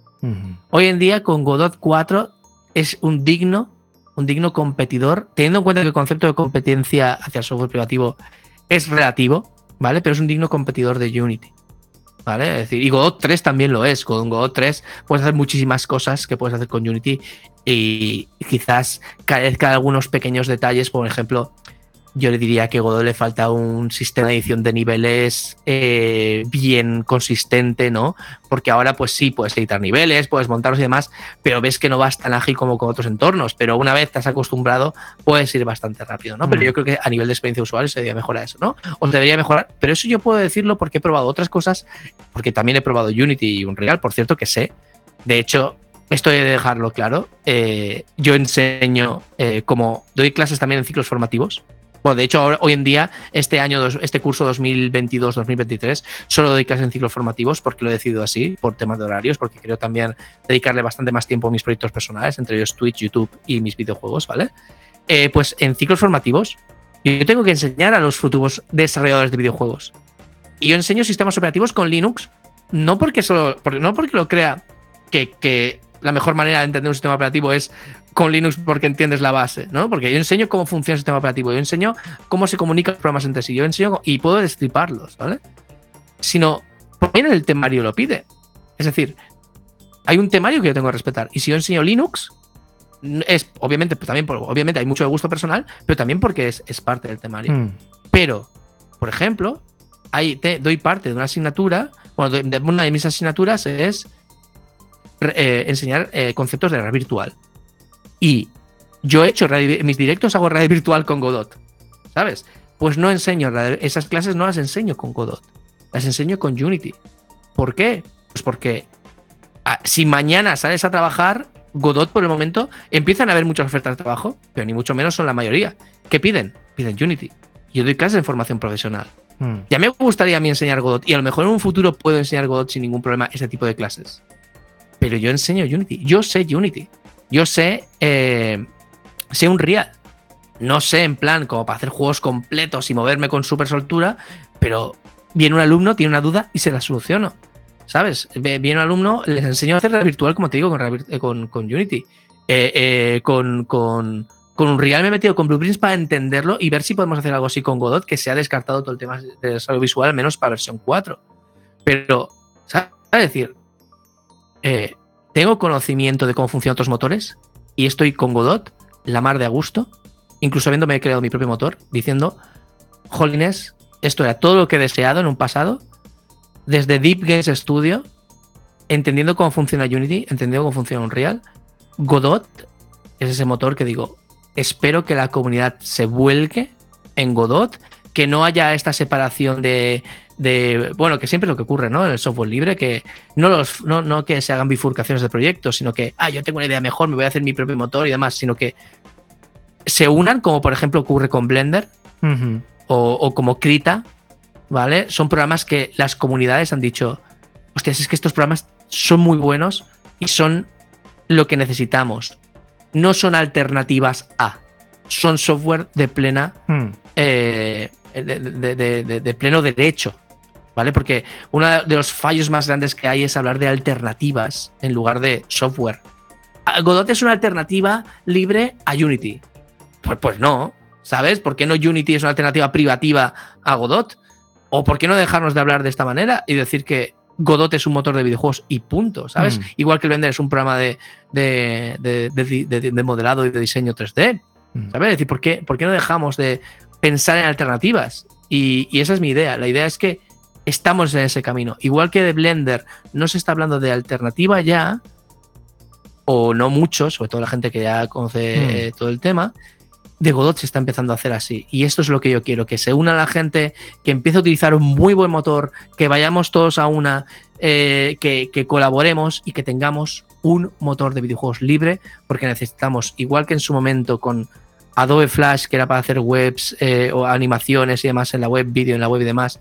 Hoy en día con Godot 4 es un digno, un digno competidor, teniendo en cuenta que el concepto de competencia hacia el software privativo es relativo, ¿vale? Pero es un digno competidor de Unity. ¿Vale? Es decir, y Godot 3 también lo es. Con Godot 3 puedes hacer muchísimas cosas que puedes hacer con Unity y quizás carezca de algunos pequeños detalles. Por ejemplo, yo le diría que a Godot le falta un sistema de edición de niveles eh, bien consistente, ¿no? Porque ahora, pues sí, puedes editar niveles, puedes montarlos y demás, pero ves que no vas tan ágil como con otros entornos. Pero una vez te has acostumbrado, puedes ir bastante rápido, ¿no? Pero Mm. yo creo que a nivel de experiencia usuario se debería mejorar eso, ¿no? O se debería mejorar. Pero eso yo puedo decirlo porque he probado otras cosas, porque también he probado Unity y Unreal, por cierto, que sé. De hecho, esto he de dejarlo claro. eh, yo enseño, eh, como doy clases también en ciclos formativos. Bueno, de hecho, hoy en día, este año, este curso 2022-2023, solo doy clases en ciclos formativos porque lo he decidido así, por temas de horarios, porque quiero también dedicarle bastante más tiempo a mis proyectos personales, entre ellos Twitch, YouTube y mis videojuegos, ¿vale? Eh, pues en ciclos formativos, yo tengo que enseñar a los futuros desarrolladores de videojuegos. Y yo enseño sistemas operativos con Linux, no porque solo, porque, no porque lo crea que, que la mejor manera de entender un sistema operativo es con Linux porque entiendes la base, ¿no? Porque yo enseño cómo funciona el sistema operativo, yo enseño cómo se comunican los programas entre sí, yo enseño y puedo destriparlos, ¿vale? Sino, también el temario lo pide. Es decir, hay un temario que yo tengo que respetar. Y si yo enseño Linux, es obviamente, pues, también obviamente hay mucho de gusto personal, pero también porque es, es parte del temario. Mm. Pero, por ejemplo, ahí te doy parte de una asignatura, bueno, de, de una de mis asignaturas es eh, enseñar eh, conceptos de red virtual. Y yo he hecho radio- mis directos hago radio virtual con Godot, ¿sabes? Pues no enseño, esas clases no las enseño con Godot, las enseño con Unity. ¿Por qué? Pues porque ah, si mañana sales a trabajar, Godot por el momento empiezan a haber muchas ofertas de trabajo, pero ni mucho menos son la mayoría. ¿Qué piden? Piden Unity. Yo doy clases de formación profesional. Mm. Ya me gustaría a mí enseñar Godot y a lo mejor en un futuro puedo enseñar Godot sin ningún problema ese tipo de clases. Pero yo enseño Unity. Yo sé Unity. Yo sé, eh, sé Unreal. No sé en plan como para hacer juegos completos y moverme con super soltura, pero viene un alumno, tiene una duda y se la soluciono. ¿Sabes? Viene un alumno, les enseño a hacer realidad virtual, como te digo, con, eh, con, con Unity. Eh, eh, con, con, con Unreal me he metido con Blueprints para entenderlo y ver si podemos hacer algo así con Godot, que se ha descartado todo el tema de desarrollo visual, al menos para versión 4. Pero, ¿sabes? Es decir, eh, tengo conocimiento de cómo funcionan otros motores y estoy con Godot, la mar de a gusto, incluso habiéndome creado mi propio motor, diciendo, Holiness, esto era todo lo que he deseado en un pasado, desde Deep Games Studio, entendiendo cómo funciona Unity, entendiendo cómo funciona Unreal, Godot es ese motor que digo, espero que la comunidad se vuelque en Godot, que no haya esta separación de, bueno, que siempre es lo que ocurre, ¿no? En el software libre, que no, los, no, que se hagan bifurcaciones de proyectos, sino que, ah, yo tengo una idea mejor, me voy a hacer mi propio motor y demás, sino que se unan, como por ejemplo ocurre con Blender o, o, como Krita, ¿vale? Son programas que las comunidades han dicho, hostias, es que estos programas son muy buenos y son lo que necesitamos. No son alternativas a, son software de plena, hmm. eh, de, pleno derecho. ¿Vale? Porque uno de los fallos más grandes que hay es hablar de alternativas en lugar de software. Ah, Godot es una alternativa libre a Unity. Pues, pues no, ¿sabes? ¿Por qué no Unity es una alternativa privativa a Godot? ¿O por qué no dejarnos de hablar de esta manera y decir que Godot es un motor de videojuegos y punto, ¿sabes? Mm. Igual que el Blender es un programa de, de, modelado y de diseño 3D, mm. ¿sabes? Es decir, ¿por qué, ¿por qué no dejamos de pensar en alternativas? Y, esa es mi idea. La idea es que estamos en ese camino. Igual que de Blender no se está hablando de alternativa ya, o no mucho, sobre todo la gente que ya conoce mm. eh, todo el tema, de Godot se está empezando a hacer así. Y esto es lo que yo quiero, que se una la gente, que empiece a utilizar un muy buen motor, que vayamos todos a una, eh, que, colaboremos y que tengamos un motor de videojuegos libre, porque necesitamos, igual que en su momento con Adobe Flash, que era para hacer webs eh, o animaciones y demás en la web, vídeo en la web y demás,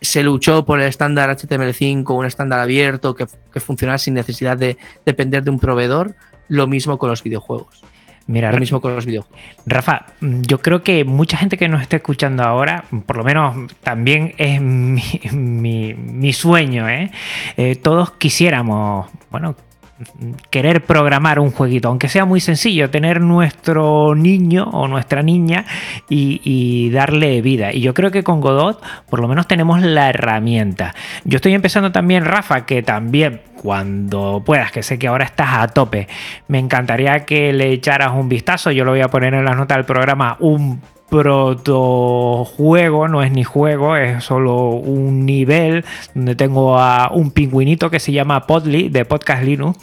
se luchó por el estándar HTML5, un estándar abierto que, que funcionara sin necesidad de depender de un proveedor, lo mismo con los videojuegos. Mira, lo mismo con los videojuegos. Rafa, yo creo que mucha gente que nos está escuchando ahora, por lo menos también es mi, sueño, ¿eh? ¿eh? Todos quisiéramos, bueno, querer programar un jueguito, aunque sea muy sencillo, tener nuestro niño o nuestra niña y, darle vida. Y yo creo que con Godot por lo menos tenemos la herramienta. Yo estoy empezando también, Rafa, que también cuando puedas, que sé que ahora estás a tope, me encantaría que le echaras un vistazo. Yo lo voy a poner en las notas del programa, un protojuego, no es ni juego, es solo un nivel donde tengo a un pingüinito que se llama Podly de Podcast Linux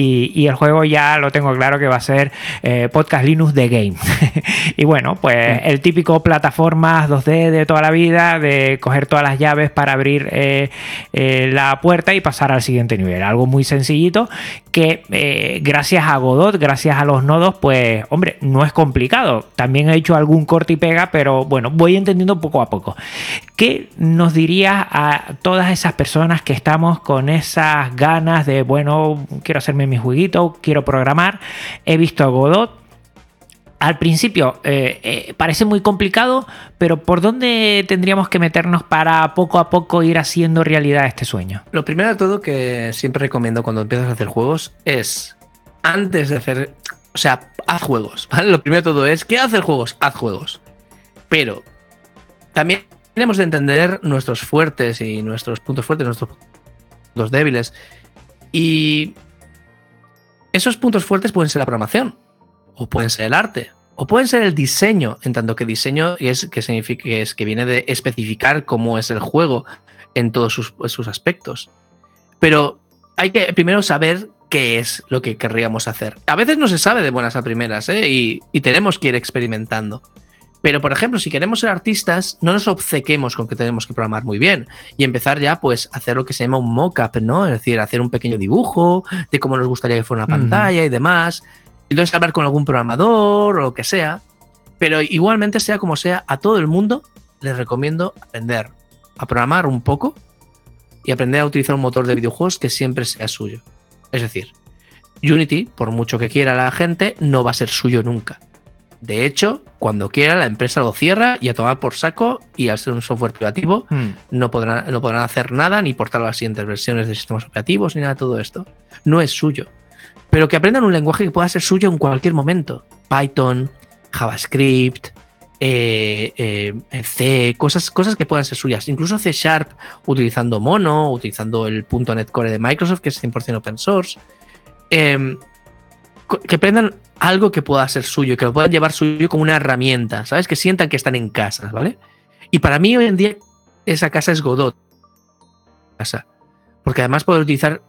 y, el juego ya lo tengo claro que va a ser eh, Podcast Linux de Game. y bueno, pues el típico plataformas 2D de toda la vida, de coger todas las llaves para abrir eh, eh, la puerta y pasar al siguiente nivel. Algo muy sencillito que gracias a Godot, gracias a los nodos, pues hombre, no es complicado. También he hecho algún corte y pega, pero bueno, voy entendiendo poco a poco. ¿Qué nos dirías a todas esas personas que estamos con esas ganas de, bueno, quiero hacerme mi jueguito, quiero programar, he visto a Godot. Al principio eh, eh, parece muy complicado, pero ¿por dónde tendríamos que meternos para poco a poco ir haciendo realidad este sueño? Lo primero de todo que siempre recomiendo cuando empiezas a hacer juegos es, antes de hacer, o sea, haz juegos, Lo primero de todo es, ¿qué hacer juegos? Haz juegos. Pero también tenemos de entender nuestros fuertes y nuestros puntos fuertes, nuestros puntos débiles. Y esos puntos fuertes pueden ser la programación, o pueden ser el arte, o pueden ser el diseño, en tanto que diseño es que significa es que viene de especificar cómo es el juego en todos sus, aspectos. Pero hay que primero saber qué es lo que querríamos hacer. A veces no se sabe de buenas a primeras, ¿eh? y, y tenemos que ir experimentando. Pero, por ejemplo, si queremos ser artistas, no nos obcequemos con que tenemos que programar muy bien y empezar ya, pues, a hacer lo que se llama un mock-up, ¿no? Es decir, hacer un pequeño dibujo de cómo nos gustaría que fuera una pantalla y demás. Y entonces hablar con algún programador o lo que sea. Pero igualmente, sea como sea, a todo el mundo les recomiendo aprender a programar un poco y aprender a utilizar un motor de videojuegos que siempre sea suyo. Es decir, Unity, por mucho que quiera la gente, no va a ser suyo nunca. De hecho, cuando quiera la empresa lo cierra y a tomar por saco y al ser un software privativo hmm. no, podrán, no podrán hacer nada ni portar las siguientes versiones de sistemas operativos ni nada de todo esto. No es suyo. Pero que aprendan un lenguaje que pueda ser suyo en cualquier momento. Python, JavaScript, eh, eh, C, cosas, cosas que puedan ser suyas. Incluso C Sharp utilizando Mono, utilizando el .NET Core de Microsoft, que es 100% open source. Em, que aprendan algo que pueda ser suyo, que lo puedan llevar suyo como una herramienta, ¿sabes? Que sientan que están en casa, ¿vale? Y para mí hoy en día esa casa es Godot. Casa. Porque además puedo utilizar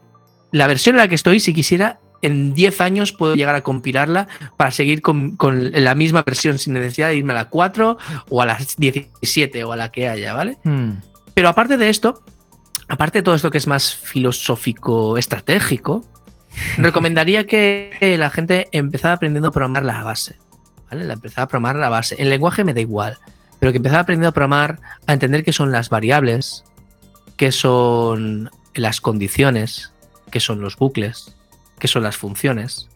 la versión en la que estoy, si quisiera, en 10 años puedo llegar a compilarla para seguir con, con, la misma versión sin necesidad de irme a la 4 o a las 17 o a la que haya, ¿vale? Mm. Pero aparte de esto, aparte de todo esto que es más filosófico, estratégico, recomendaría que la gente empezara aprendiendo a programar la base. ¿Vale? La empezara a programar la base. El lenguaje me da igual, pero que empezara aprendiendo a programar, a entender qué son las variables, qué son las condiciones, qué son los bucles, qué son las funciones,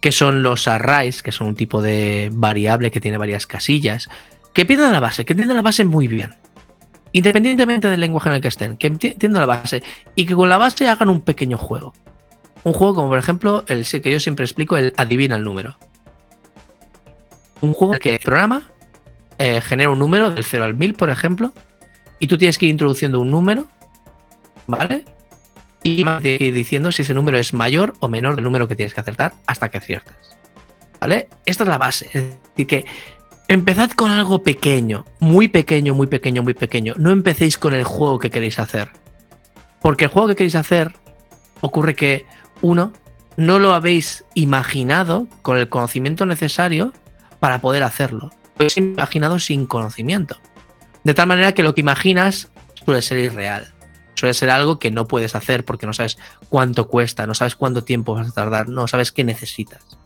qué son los arrays, que son un tipo de variable que tiene varias casillas. Que entiendan la base, que entiendan la base muy bien. Independientemente del lenguaje en el que estén, que entiendan la base y que con la base hagan un pequeño juego. Un juego como por ejemplo el que yo siempre explico, el adivina el número. Un juego que el programa eh, genera un número del 0 al 1000, por ejemplo, y tú tienes que ir introduciendo un número, ¿vale? Y diciendo si ese número es mayor o menor del número que tienes que acertar hasta que aciertes. ¿Vale? Esta es la base. Es decir, que empezad con algo pequeño, muy pequeño, muy pequeño, muy pequeño. No empecéis con el juego que queréis hacer. Porque el juego que queréis hacer ocurre que, uno, no lo habéis imaginado con el conocimiento necesario para poder hacerlo. Lo habéis imaginado sin conocimiento. De tal manera que lo que imaginas suele ser irreal. Suele ser algo que no puedes hacer porque no sabes cuánto cuesta, no sabes cuánto tiempo vas a tardar, no sabes qué necesitas.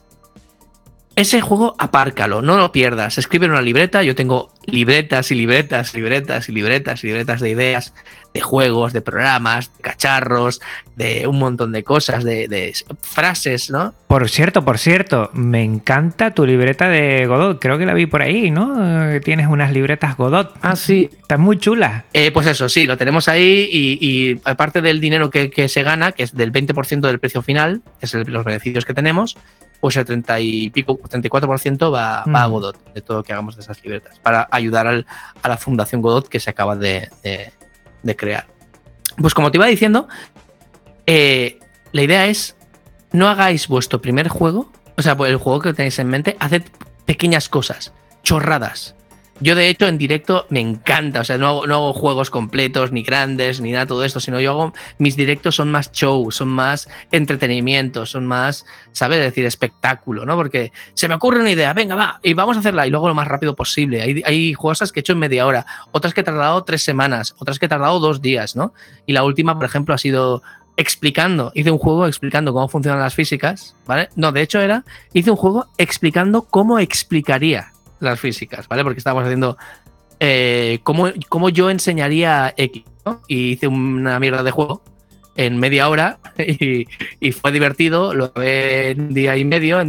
Ese juego apárcalo, no lo pierdas. Escribe en una libreta. Yo tengo libretas y libretas, libretas y libretas y libretas de ideas, de juegos, de programas, de cacharros, de un montón de cosas, de, de, frases, ¿no? Por cierto, por cierto, me encanta tu libreta de Godot. Creo que la vi por ahí, ¿no? Tienes unas libretas Godot. Ah, sí. Está muy chula. Eh, pues eso, sí, lo tenemos ahí y, y aparte del dinero que, que, se gana, que es del 20% del precio final, que es el, los beneficios que tenemos, pues el 30 y pico, 34% va, mm. va, a Godot, de todo lo que hagamos de esas libretas, para ayudar al, a la Fundación Godot que se acaba de, de, de crear. Pues como te iba diciendo, eh, la idea es, no hagáis vuestro primer juego, o sea, el juego que tenéis en mente, haced pequeñas cosas, chorradas. Yo, de hecho, en directo me encanta. O sea, no hago, no hago, juegos completos, ni grandes, ni nada todo esto, sino yo hago. Mis directos son más show, son más entretenimiento, son más, ¿sabes? decir, espectáculo, ¿no? Porque se me ocurre una idea, venga, va, y vamos a hacerla, y luego lo más rápido posible. Hay, hay cosas que he hecho en media hora, otras que he tardado tres semanas, otras que he tardado dos días, ¿no? Y la última, por ejemplo, ha sido explicando, hice un juego explicando cómo funcionan las físicas, ¿vale? No, de hecho era, hice un juego explicando cómo explicaría las físicas, ¿vale? Porque estábamos haciendo eh, cómo, cómo, yo enseñaría X, ¿no? Y hice una mierda de juego en media hora y, y fue divertido, lo ve en día y medio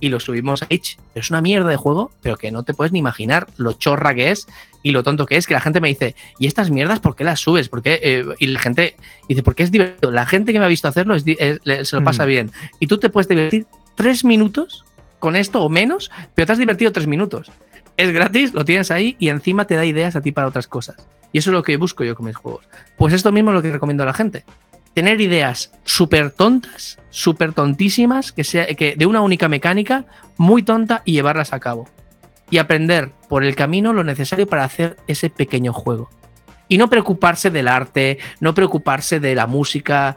y lo subimos a Itch. Es una mierda de juego, pero que no te puedes ni imaginar lo chorra que es y lo tonto que es, que la gente me dice, ¿y estas mierdas por qué las subes? ¿Por qué? Eh, y la gente dice, porque es divertido. La gente que me ha visto hacerlo es, es, se lo pasa mm. bien. Y tú te puedes divertir tres minutos con esto o menos, pero te has divertido tres minutos. Es gratis, lo tienes ahí y encima te da ideas a ti para otras cosas. Y eso es lo que busco yo con mis juegos. Pues esto mismo es lo que recomiendo a la gente. Tener ideas súper tontas, súper tontísimas, que, sea, que de una única mecánica, muy tonta y llevarlas a cabo. Y aprender por el camino lo necesario para hacer ese pequeño juego. Y no preocuparse del arte, no preocuparse de la música,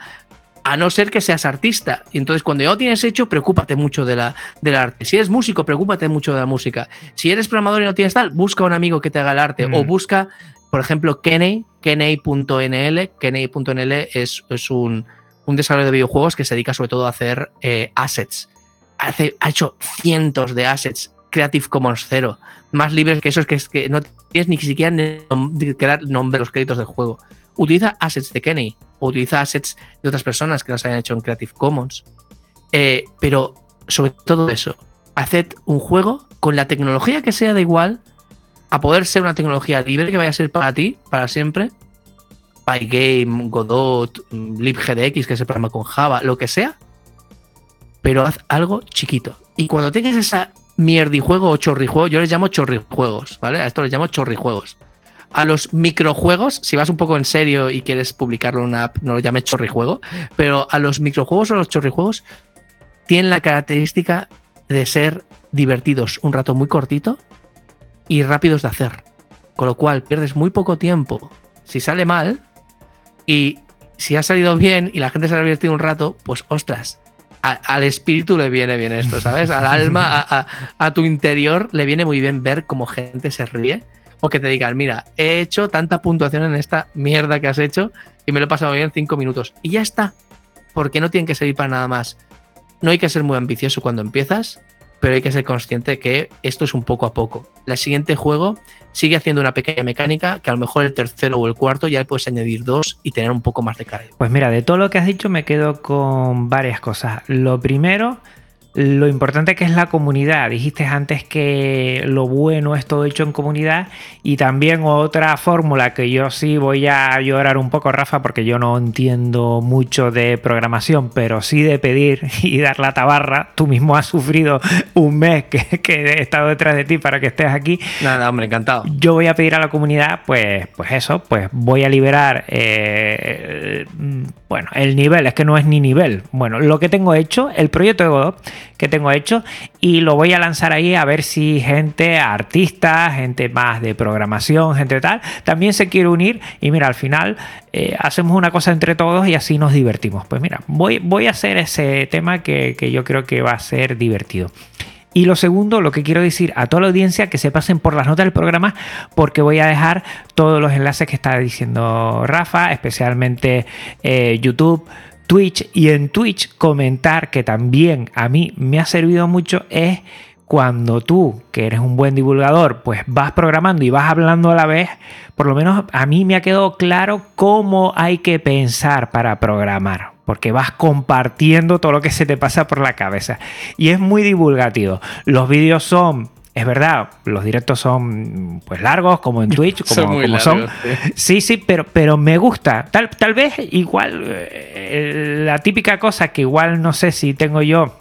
a no ser que seas artista. Y entonces, cuando ya lo tienes hecho, preocúpate mucho de la, del arte. Si eres músico, preocúpate mucho de la música. Si eres programador y no tienes tal, busca un amigo que te haga el arte. Mm. O busca, por ejemplo, Kenny, Kenny.nl. Kenny.nl es, es un, un, desarrollo de videojuegos que se dedica sobre todo a hacer eh, assets. Hace, ha hecho cientos de assets. Creative Commons cero. Más libres que esos que, es que no tienes ni siquiera que dar nombre los créditos del juego utiliza assets de Kenny o utiliza assets de otras personas que los hayan hecho en Creative Commons. Eh, pero sobre todo eso, haced un juego con la tecnología que sea da igual, a poder ser una tecnología libre que vaya a ser para ti, para siempre. Pygame, Godot, libgdx, que es el programa con Java, lo que sea. Pero haz algo chiquito. Y cuando tengas esa mierdijuego o chorrijuego, yo les llamo chorrijuegos, ¿vale? A esto les llamo chorrijuegos a los microjuegos, si vas un poco en serio y quieres publicarlo en una app, no lo llames chorrijuego, pero a los microjuegos o los chorrijuegos tienen la característica de ser divertidos un rato muy cortito y rápidos de hacer. Con lo cual pierdes muy poco tiempo si sale mal y si ha salido bien y la gente se ha divertido un rato, pues ostras, al espíritu le viene bien esto, ¿sabes? Al alma, a, tu interior le viene muy bien ver cómo gente se ríe o que te digan, mira, he hecho tanta puntuación en esta mierda que has hecho y me lo he pasado bien en cinco minutos. Y ya está, porque no tienen que servir para nada más. No hay que ser muy ambicioso cuando empiezas, pero hay que ser consciente que esto es un poco a poco. El siguiente juego sigue haciendo una pequeña mecánica que a lo mejor el tercero o el cuarto ya puedes añadir dos y tener un poco más de carga. Pues mira, de todo lo que has dicho me quedo con varias cosas. Lo primero lo importante que es la comunidad. Dijiste antes que lo bueno es todo hecho en comunidad y también otra fórmula que yo sí voy a llorar un poco, Rafa, porque yo no entiendo mucho de programación, pero sí de pedir y dar la tabarra. Tú mismo has sufrido un mes que, he estado detrás de ti para que estés aquí. Nada, hombre, encantado. Yo voy a pedir a la comunidad, pues, pues eso, pues voy a liberar, eh, bueno, el nivel, es que no es ni nivel. Bueno, lo que tengo hecho, el proyecto de Godot, que tengo hecho y lo voy a lanzar ahí a ver si gente, artistas, gente más de programación, gente tal, también se quiere unir y mira, al final eh, hacemos una cosa entre todos y así nos divertimos. Pues mira, voy, voy a hacer ese tema que, que yo creo que va a ser divertido. Y lo segundo, lo que quiero decir a toda la audiencia, que se pasen por las notas del programa, porque voy a dejar todos los enlaces que está diciendo Rafa, especialmente eh, YouTube, Twitch y en Twitch comentar que también a mí me ha servido mucho es cuando tú, que eres un buen divulgador, pues vas programando y vas hablando a la vez, por lo menos a mí me ha quedado claro cómo hay que pensar para programar, porque vas compartiendo todo lo que se te pasa por la cabeza. Y es muy divulgativo. Los vídeos son es verdad, los directos son pues largos, como en Twitch, como son. Sí, sí, pero, pero me gusta. Tal, tal vez igual eh, la típica cosa que igual no sé si tengo yo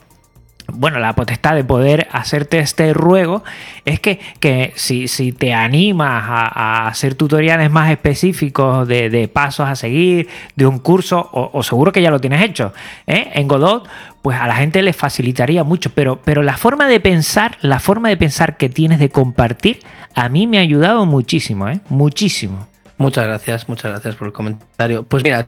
bueno, la potestad de poder hacerte este ruego es que, que si, si, te animas a, hacer tutoriales más específicos de, pasos a seguir, de un curso, o, seguro que ya lo tienes hecho, ¿eh? en Godot, pues a la gente le facilitaría mucho. Pero, pero la forma de pensar, la forma de pensar que tienes de compartir, a mí me ha ayudado muchísimo, ¿eh? muchísimo. Muchas gracias, muchas gracias por el comentario. Pues mira,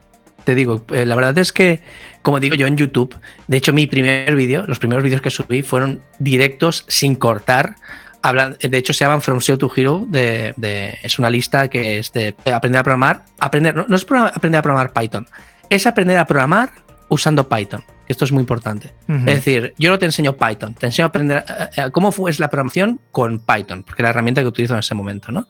te digo, eh, la verdad es que, como digo yo en YouTube, de hecho mi primer vídeo, los primeros vídeos que subí fueron directos sin cortar. Hablan, de hecho se llaman From Zero to Hero, de, es una lista que es de aprender a programar. Aprender, no, es aprender a programar Python, es aprender a programar usando Python. Esto es muy importante. Es decir, yo no te enseño Python, te enseño a aprender eh, cómo es la programación con Python, porque es la herramienta que utilizo en ese momento, ¿no?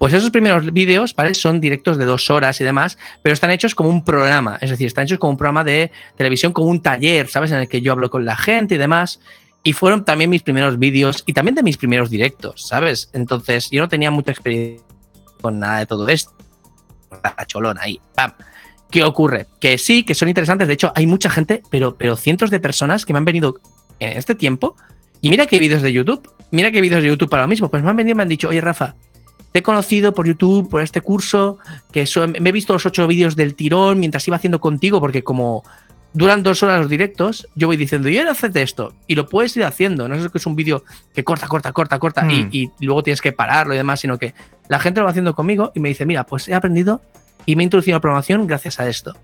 Pues esos primeros vídeos, ¿vale? Son directos de dos horas y demás, pero están hechos como un programa, es decir, están hechos como un programa de televisión, como un taller, ¿sabes? En el que yo hablo con la gente y demás. Y fueron también mis primeros vídeos y también de mis primeros directos, ¿sabes? Entonces, yo no tenía mucha experiencia con nada de todo esto. La cholona ahí, ¡pam! ¿Qué ocurre? Que sí, que son interesantes. De hecho, hay mucha gente, pero, pero cientos de personas que me han venido en este tiempo. Y mira qué vídeos de YouTube. Mira qué vídeos de YouTube para lo mismo. Pues me han venido y me han dicho, oye, Rafa, te he conocido por YouTube, por este curso, que me he visto los ocho vídeos del tirón mientras iba haciendo contigo, porque como duran dos horas los directos, yo voy diciendo, y ahora haces esto, y lo puedes ir haciendo. No es que es un vídeo que corta, corta, corta, corta, y, hmm. y, luego tienes que pararlo y demás, sino que la gente lo va haciendo conmigo y me dice, mira, pues he aprendido y me he introducido a la programación gracias a esto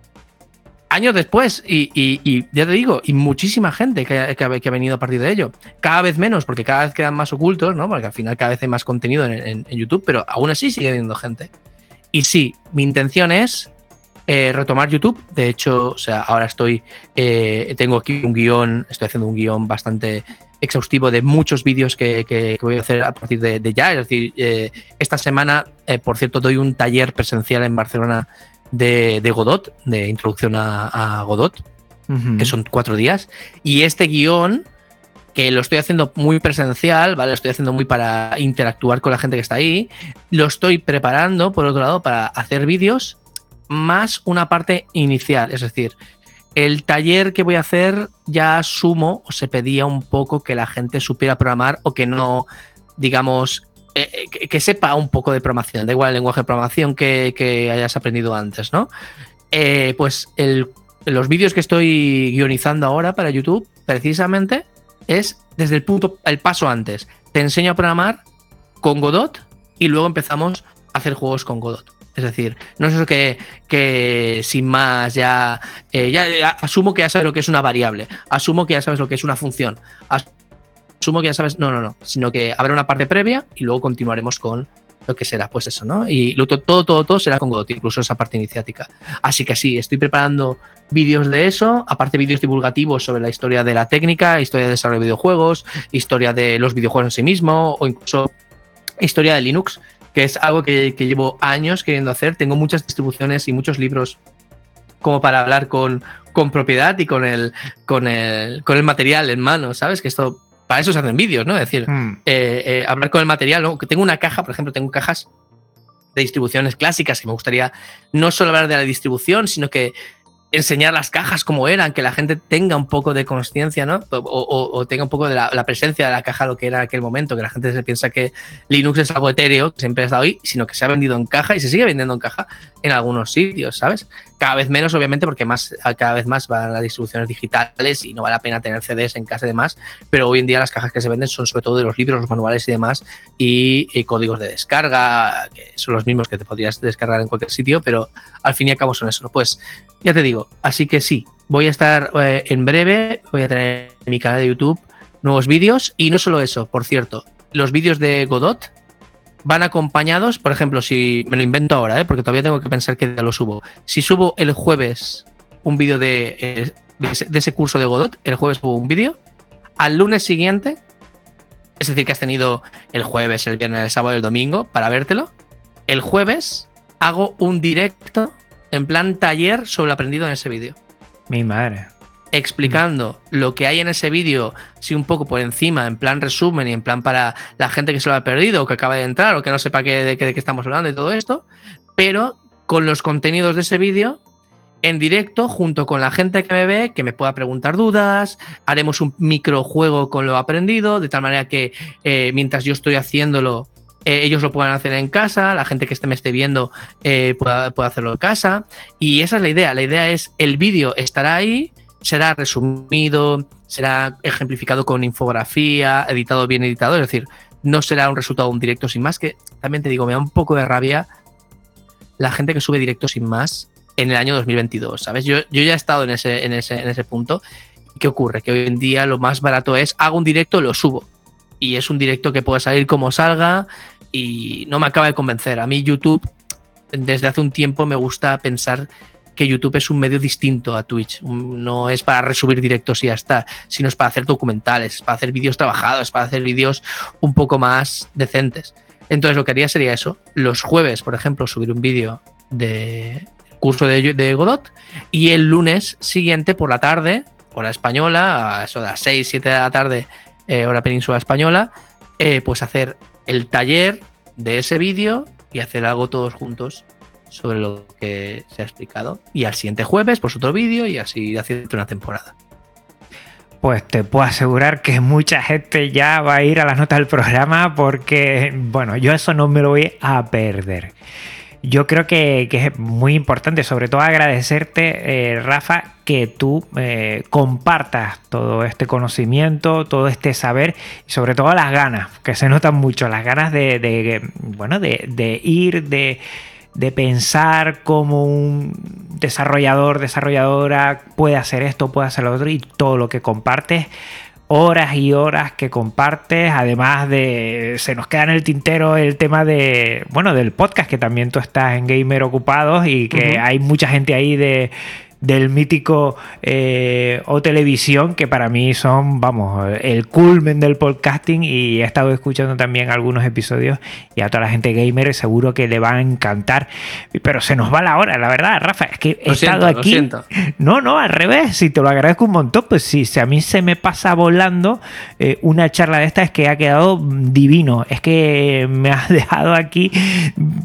años después, y, ya te digo, y muchísima gente que, ha venido a partir de ello. Cada vez menos, porque cada vez quedan más ocultos, ¿no? Porque al final cada vez hay más contenido en, YouTube, pero aún así sigue habiendo gente. Y sí, mi intención es eh, retomar YouTube. De hecho, o sea, ahora estoy, eh, tengo aquí un guion, estoy haciendo un guion bastante exhaustivo de muchos vídeos que, voy a hacer a partir de, ya. Es decir, eh, esta semana, por cierto, doy un taller presencial en Barcelona de, Godot, de introducción a, Godot, que son cuatro días. Y este guion, que lo estoy haciendo muy presencial, ¿vale? Lo estoy haciendo muy para interactuar con la gente que está ahí. Lo estoy preparando, por otro lado, para hacer vídeos más una parte inicial. Es decir, el taller que voy a hacer ya asumo o se pedía un poco que la gente supiera programar o que no, digamos, eh, que, sepa un poco de programación, da igual el lenguaje de programación que, hayas aprendido antes, ¿no? Eh, pues los vídeos que estoy guionizando ahora para YouTube, precisamente, es desde el punto, el paso antes. Te enseño a programar con Godot y luego empezamos hacer juegos con Godot. Es decir, no es eso que, que sin más ya, eh, ya, asumo que ya sabes lo que es una variable, asumo que ya sabes lo que es una función, asumo que ya sabes, no, no, no, sino que habrá una parte previa y luego continuaremos con lo que será, pues eso, ¿no? Y todo, todo, todo será con Godot, incluso esa parte iniciática. Así que sí, estoy preparando vídeos de eso, aparte vídeos divulgativos sobre la historia de la técnica, historia de desarrollo de videojuegos, historia de los videojuegos en sí mismo, o incluso historia de Linux, que es algo que, llevo años queriendo hacer. Tengo muchas distribuciones y muchos libros como para hablar con, con propiedad y con el, con, el, con el material en mano, ¿sabes? Que esto para eso se hacen vídeos, ¿no? Es decir, hmm. eh, eh, hablar con el material. ¿no? Tengo una caja, por ejemplo, tengo cajas de distribuciones clásicas que me gustaría no solo hablar de la distribución, sino que enseñar las cajas como eran, que la gente tenga un poco de conciencia, ¿no? O, tenga un poco de la, presencia de la caja, lo que era en aquel momento, que la gente se piensa que Linux es algo etéreo, que siempre ha estado ahí, sino que se ha vendido en caja y se sigue vendiendo en caja en algunos sitios, ¿sabes? Cada vez menos, obviamente, porque más, cada vez más van las distribuciones digitales y no vale la pena tener CDs en casa y demás, pero hoy en día las cajas que se venden son sobre todo de los libros, los manuales y demás, y, códigos de descarga, que son los mismos que te podrías descargar en cualquier sitio, pero al fin y al cabo son eso. Pues ya te digo, así que sí, voy a estar eh, en breve, voy a tener en mi canal de YouTube nuevos vídeos y no solo eso, por cierto, los vídeos de Godot van acompañados, por ejemplo, si me lo invento ahora, ¿eh? porque todavía tengo que pensar que ya lo subo. Si subo el jueves un vídeo de, eh, de, ese curso de Godot, el jueves subo un vídeo, al lunes siguiente, es decir, que has tenido el jueves, el viernes, el sábado, el domingo para vértelo, el jueves hago un directo en plan taller sobre lo aprendido en ese vídeo. Mi madre. Explicando lo que hay en ese vídeo, sí, un poco por encima, en plan resumen y en plan para la gente que se lo ha perdido o que acaba de entrar o que no sepa de, qué, estamos hablando y todo esto, pero con los contenidos de ese vídeo en directo junto con la gente que me ve, que me pueda preguntar dudas, haremos un microjuego con lo aprendido, de tal manera que eh, mientras yo estoy haciéndolo, eh, ellos lo puedan hacer en casa, la gente que esté, me esté viendo eh, pueda, hacerlo en casa. Y esa es la idea. La idea es el vídeo estará ahí, será resumido, será ejemplificado con infografía, editado bien editado, es decir, no será un resultado de un directo sin más, que también te digo, me da un poco de rabia la gente que sube directo sin más en el año 2022, ¿sabes? Yo, yo ya he estado en ese, en, ese, en ese punto. ¿Qué ocurre? Que hoy en día lo más barato es hago un directo, lo subo. Y es un directo que puede salir como salga, y no me acaba de convencer. A mí YouTube, desde hace un tiempo me gusta pensar que YouTube es un medio distinto a Twitch. No es para resubir directos y ya está, sino es para hacer documentales, para hacer vídeos trabajados, para hacer vídeos un poco más decentes. Entonces lo que haría sería eso. Los jueves, por ejemplo, subir un vídeo de curso de, Godot y el lunes siguiente por la tarde, hora española, a eso de las 6, 7 de la tarde, eh, hora península española, eh, pues hacer el taller de ese vídeo y hacer algo todos juntos sobre lo que se ha explicado. Y al siguiente jueves, pues otro vídeo y así haciendo una temporada. Pues te puedo asegurar que mucha gente ya va a ir a las notas del programa porque, bueno, yo eso no me lo voy a perder yo creo que, es muy importante, sobre todo agradecerte, eh, Rafa, que tú eh, compartas todo este conocimiento, todo este saber y sobre todo las ganas, que se notan mucho, las ganas de, bueno, de, ir, de, de pensar como un desarrollador, desarrolladora puede hacer esto, puede hacer lo otro y todo lo que compartes horas y horas que compartes, además de se nos queda en el tintero el tema de, bueno, del podcast que también tú estás en Gamer Ocupados y que hay mucha gente ahí de del mítico eh, o televisión, que para mí son, vamos, el culmen del podcasting y he estado escuchando también algunos episodios y a toda la gente gamer seguro que le va a encantar. Pero se nos va la hora, la verdad, Rafa, es que he estado aquí. No, no, al revés, si te lo agradezco un montón, pues sí, si a mí se me pasa volando eh, una charla de esta es que ha quedado divino, es que me has dejado aquí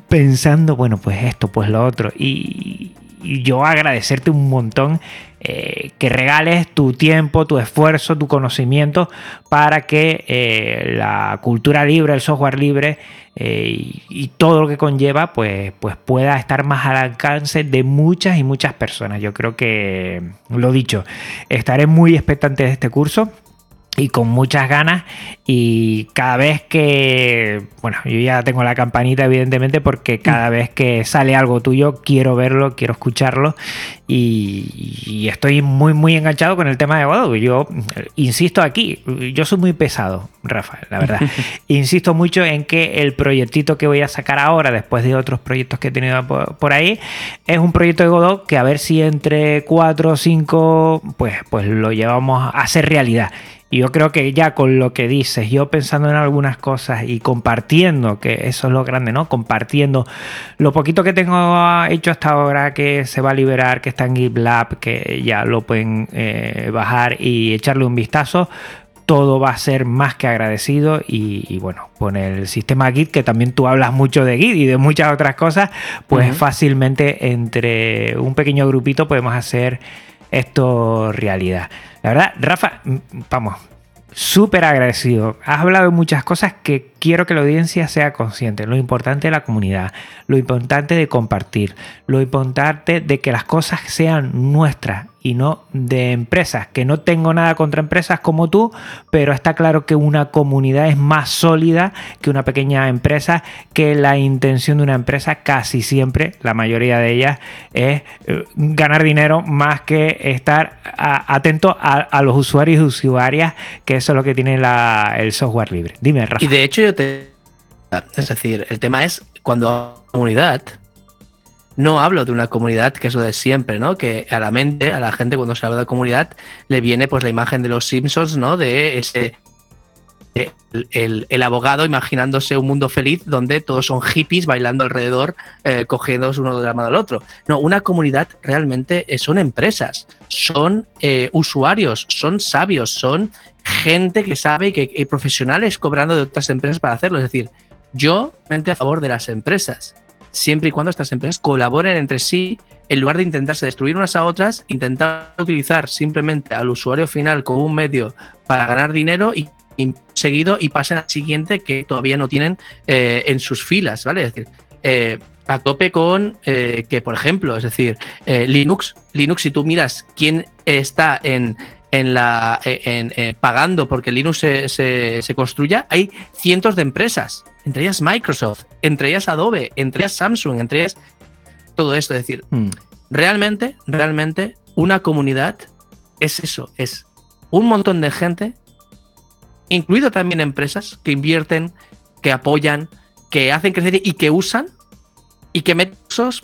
pensando, bueno, pues esto, pues lo otro. Y, y yo agradecerte un montón eh, que regales tu tiempo, tu esfuerzo, tu conocimiento para que eh, la cultura libre, el software libre eh, y, todo lo que conlleva pues, pues pueda estar más al alcance de muchas y muchas personas. Yo creo que, lo dicho, estaré muy expectante de este curso y con muchas ganas y cada vez que, bueno, yo ya tengo la campanita evidentemente porque cada vez que sale algo tuyo quiero verlo, quiero escucharlo y, estoy muy muy enganchado con el tema de Godot. Yo insisto aquí, yo soy muy pesado, Rafael, la verdad. insisto mucho en que el proyectito que voy a sacar ahora, después de otros proyectos que he tenido por, ahí, es un proyecto de Godot que a ver si entre 4 o 5 pues, pues lo llevamos a hacer realidad. Y yo creo que ya con lo que dices, yo pensando en algunas cosas y compartiendo, que eso es lo grande, ¿no? Compartiendo lo poquito que tengo hecho hasta ahora, que se va a liberar, que está en GitLab, que ya lo pueden eh, bajar y echarle un vistazo, todo va a ser más que agradecido y, bueno, con el sistema Git, que también tú hablas mucho de Git y de muchas otras cosas, pues fácilmente entre un pequeño grupito podemos hacer esto realidad. La verdad, Rafa, vamos, súper agradecido. Has hablado de muchas cosas que quiero que la audiencia sea consciente. Lo importante de la comunidad, lo importante de compartir, lo importante de que las cosas sean nuestras y no de empresas. Que no tengo nada contra empresas como tú, pero está claro que una comunidad es más sólida que una pequeña empresa, que la intención de una empresa casi siempre, la mayoría de ellas, es eh, ganar dinero más que estar atento a, los usuarios y usuarias, que eso es lo que tiene el software libre. Dime, Rafa. Y de hecho yo Es decir, el tema es cuando comunidad no hablo de una comunidad que es lo de siempre, ¿no? Que a la mente, a la gente cuando se habla de comunidad, le viene pues la imagen de los Simpsons, ¿no? De ese el, abogado imaginándose un mundo feliz donde todos son hippies bailando alrededor, eh, cogiendo uno de la mano al otro. No, una comunidad realmente eh, son empresas, son eh, usuarios, son sabios, son gente que sabe que hay profesionales cobrando de otras empresas para hacerlo. Es decir, yo mente a favor de las empresas siempre y cuando estas empresas colaboren entre sí en lugar de intentarse destruir unas a otras, intentar utilizar simplemente al usuario final como un medio para ganar dinero y, seguido y pasen al siguiente que todavía no tienen eh, en sus filas, ¿vale? Es decir, eh, a tope con eh, que, por ejemplo, es decir, Linux, Linux, si tú miras quién está en, en la en, pagando porque Linux se, se, construya, hay cientos de empresas entre ellas Microsoft, entre ellas Adobe, entre ellas Samsung, entre ellas todo esto. Es decir, hmm. realmente, realmente una comunidad es eso, es un montón de gente, incluido también empresas que invierten, que apoyan, que hacen crecer y que usan y que meten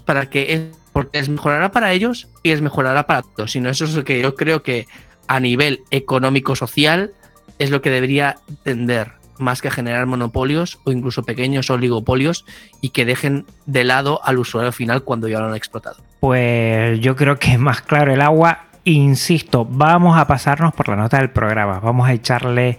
para que es, porque es mejorará para ellos y es mejorará para todos. Sino eso es lo que yo creo que a nivel económico-social es lo que debería tender más que generar monopolios o incluso pequeños oligopolios y que dejen de lado al usuario final cuando ya lo han explotado. Pues yo creo que más claro el agua. Insisto, vamos a pasarnos por la nota del programa. Vamos a echarle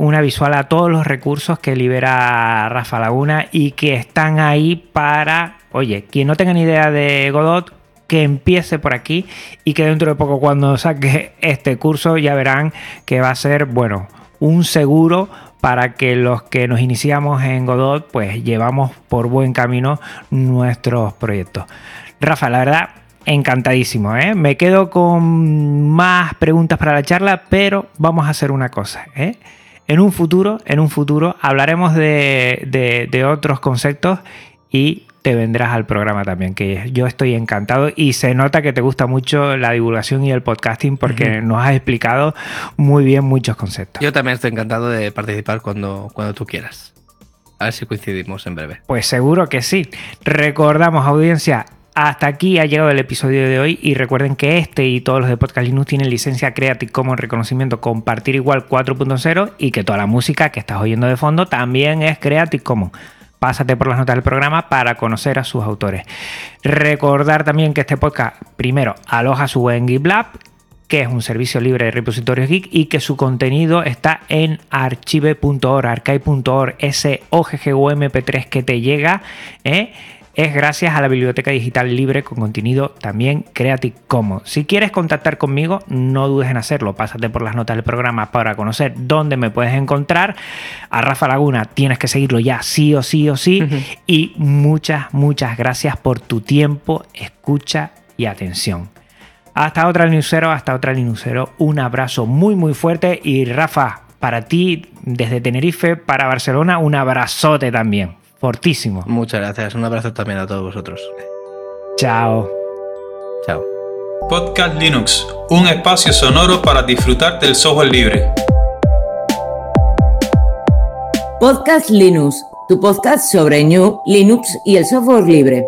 una visual a todos los recursos que libera Rafa Laguna y que están ahí para, oye, quien no tenga ni idea de Godot, que empiece por aquí y que dentro de poco cuando saque este curso ya verán que va a ser, bueno, un seguro para que los que nos iniciamos en Godot pues llevamos por buen camino nuestros proyectos. Rafa, la verdad, encantadísimo. ¿eh? Me quedo con más preguntas para la charla, pero vamos a hacer una cosa. ¿eh? En un futuro, en un futuro hablaremos de, de otros conceptos y te vendrás al programa también, que yo estoy encantado y se nota que te gusta mucho la divulgación y el podcasting porque nos has explicado muy bien muchos conceptos. Yo también estoy encantado de participar cuando, cuando tú quieras. A ver si coincidimos en breve. Pues seguro que sí. Recordamos, audiencia, hasta aquí ha llegado el episodio de hoy y recuerden que este y todos los de Podcast Linux tienen licencia Creative Commons reconocimiento compartir igual 4.0 y que toda la música que estás oyendo de fondo también es Creative Commons pásate por las notas del programa para conocer a sus autores. Recordar también que este podcast, primero, aloja su web en GitLab, que es un servicio libre de repositorios geek y que su contenido está en archive.org, archive.org, ese OGG 3 que te llega, ¿eh? Es gracias a la biblioteca digital libre con contenido también Creative Commons. Si quieres contactar conmigo, no dudes en hacerlo. Pásate por las notas del programa para conocer dónde me puedes encontrar. A Rafa Laguna tienes que seguirlo ya, sí o sí o sí. Y muchas, muchas gracias por tu tiempo, escucha y atención. Hasta otra Linuxero, hasta otra Linuxero. Un abrazo muy, muy fuerte. Y Rafa, para ti desde Tenerife, para Barcelona, un abrazote también. Fortísimo. Muchas gracias. Un abrazo también a todos vosotros. Chao. Chao. Podcast Linux, un espacio sonoro para disfrutar del software libre. Podcast Linux, tu podcast sobre New, Linux y el software libre.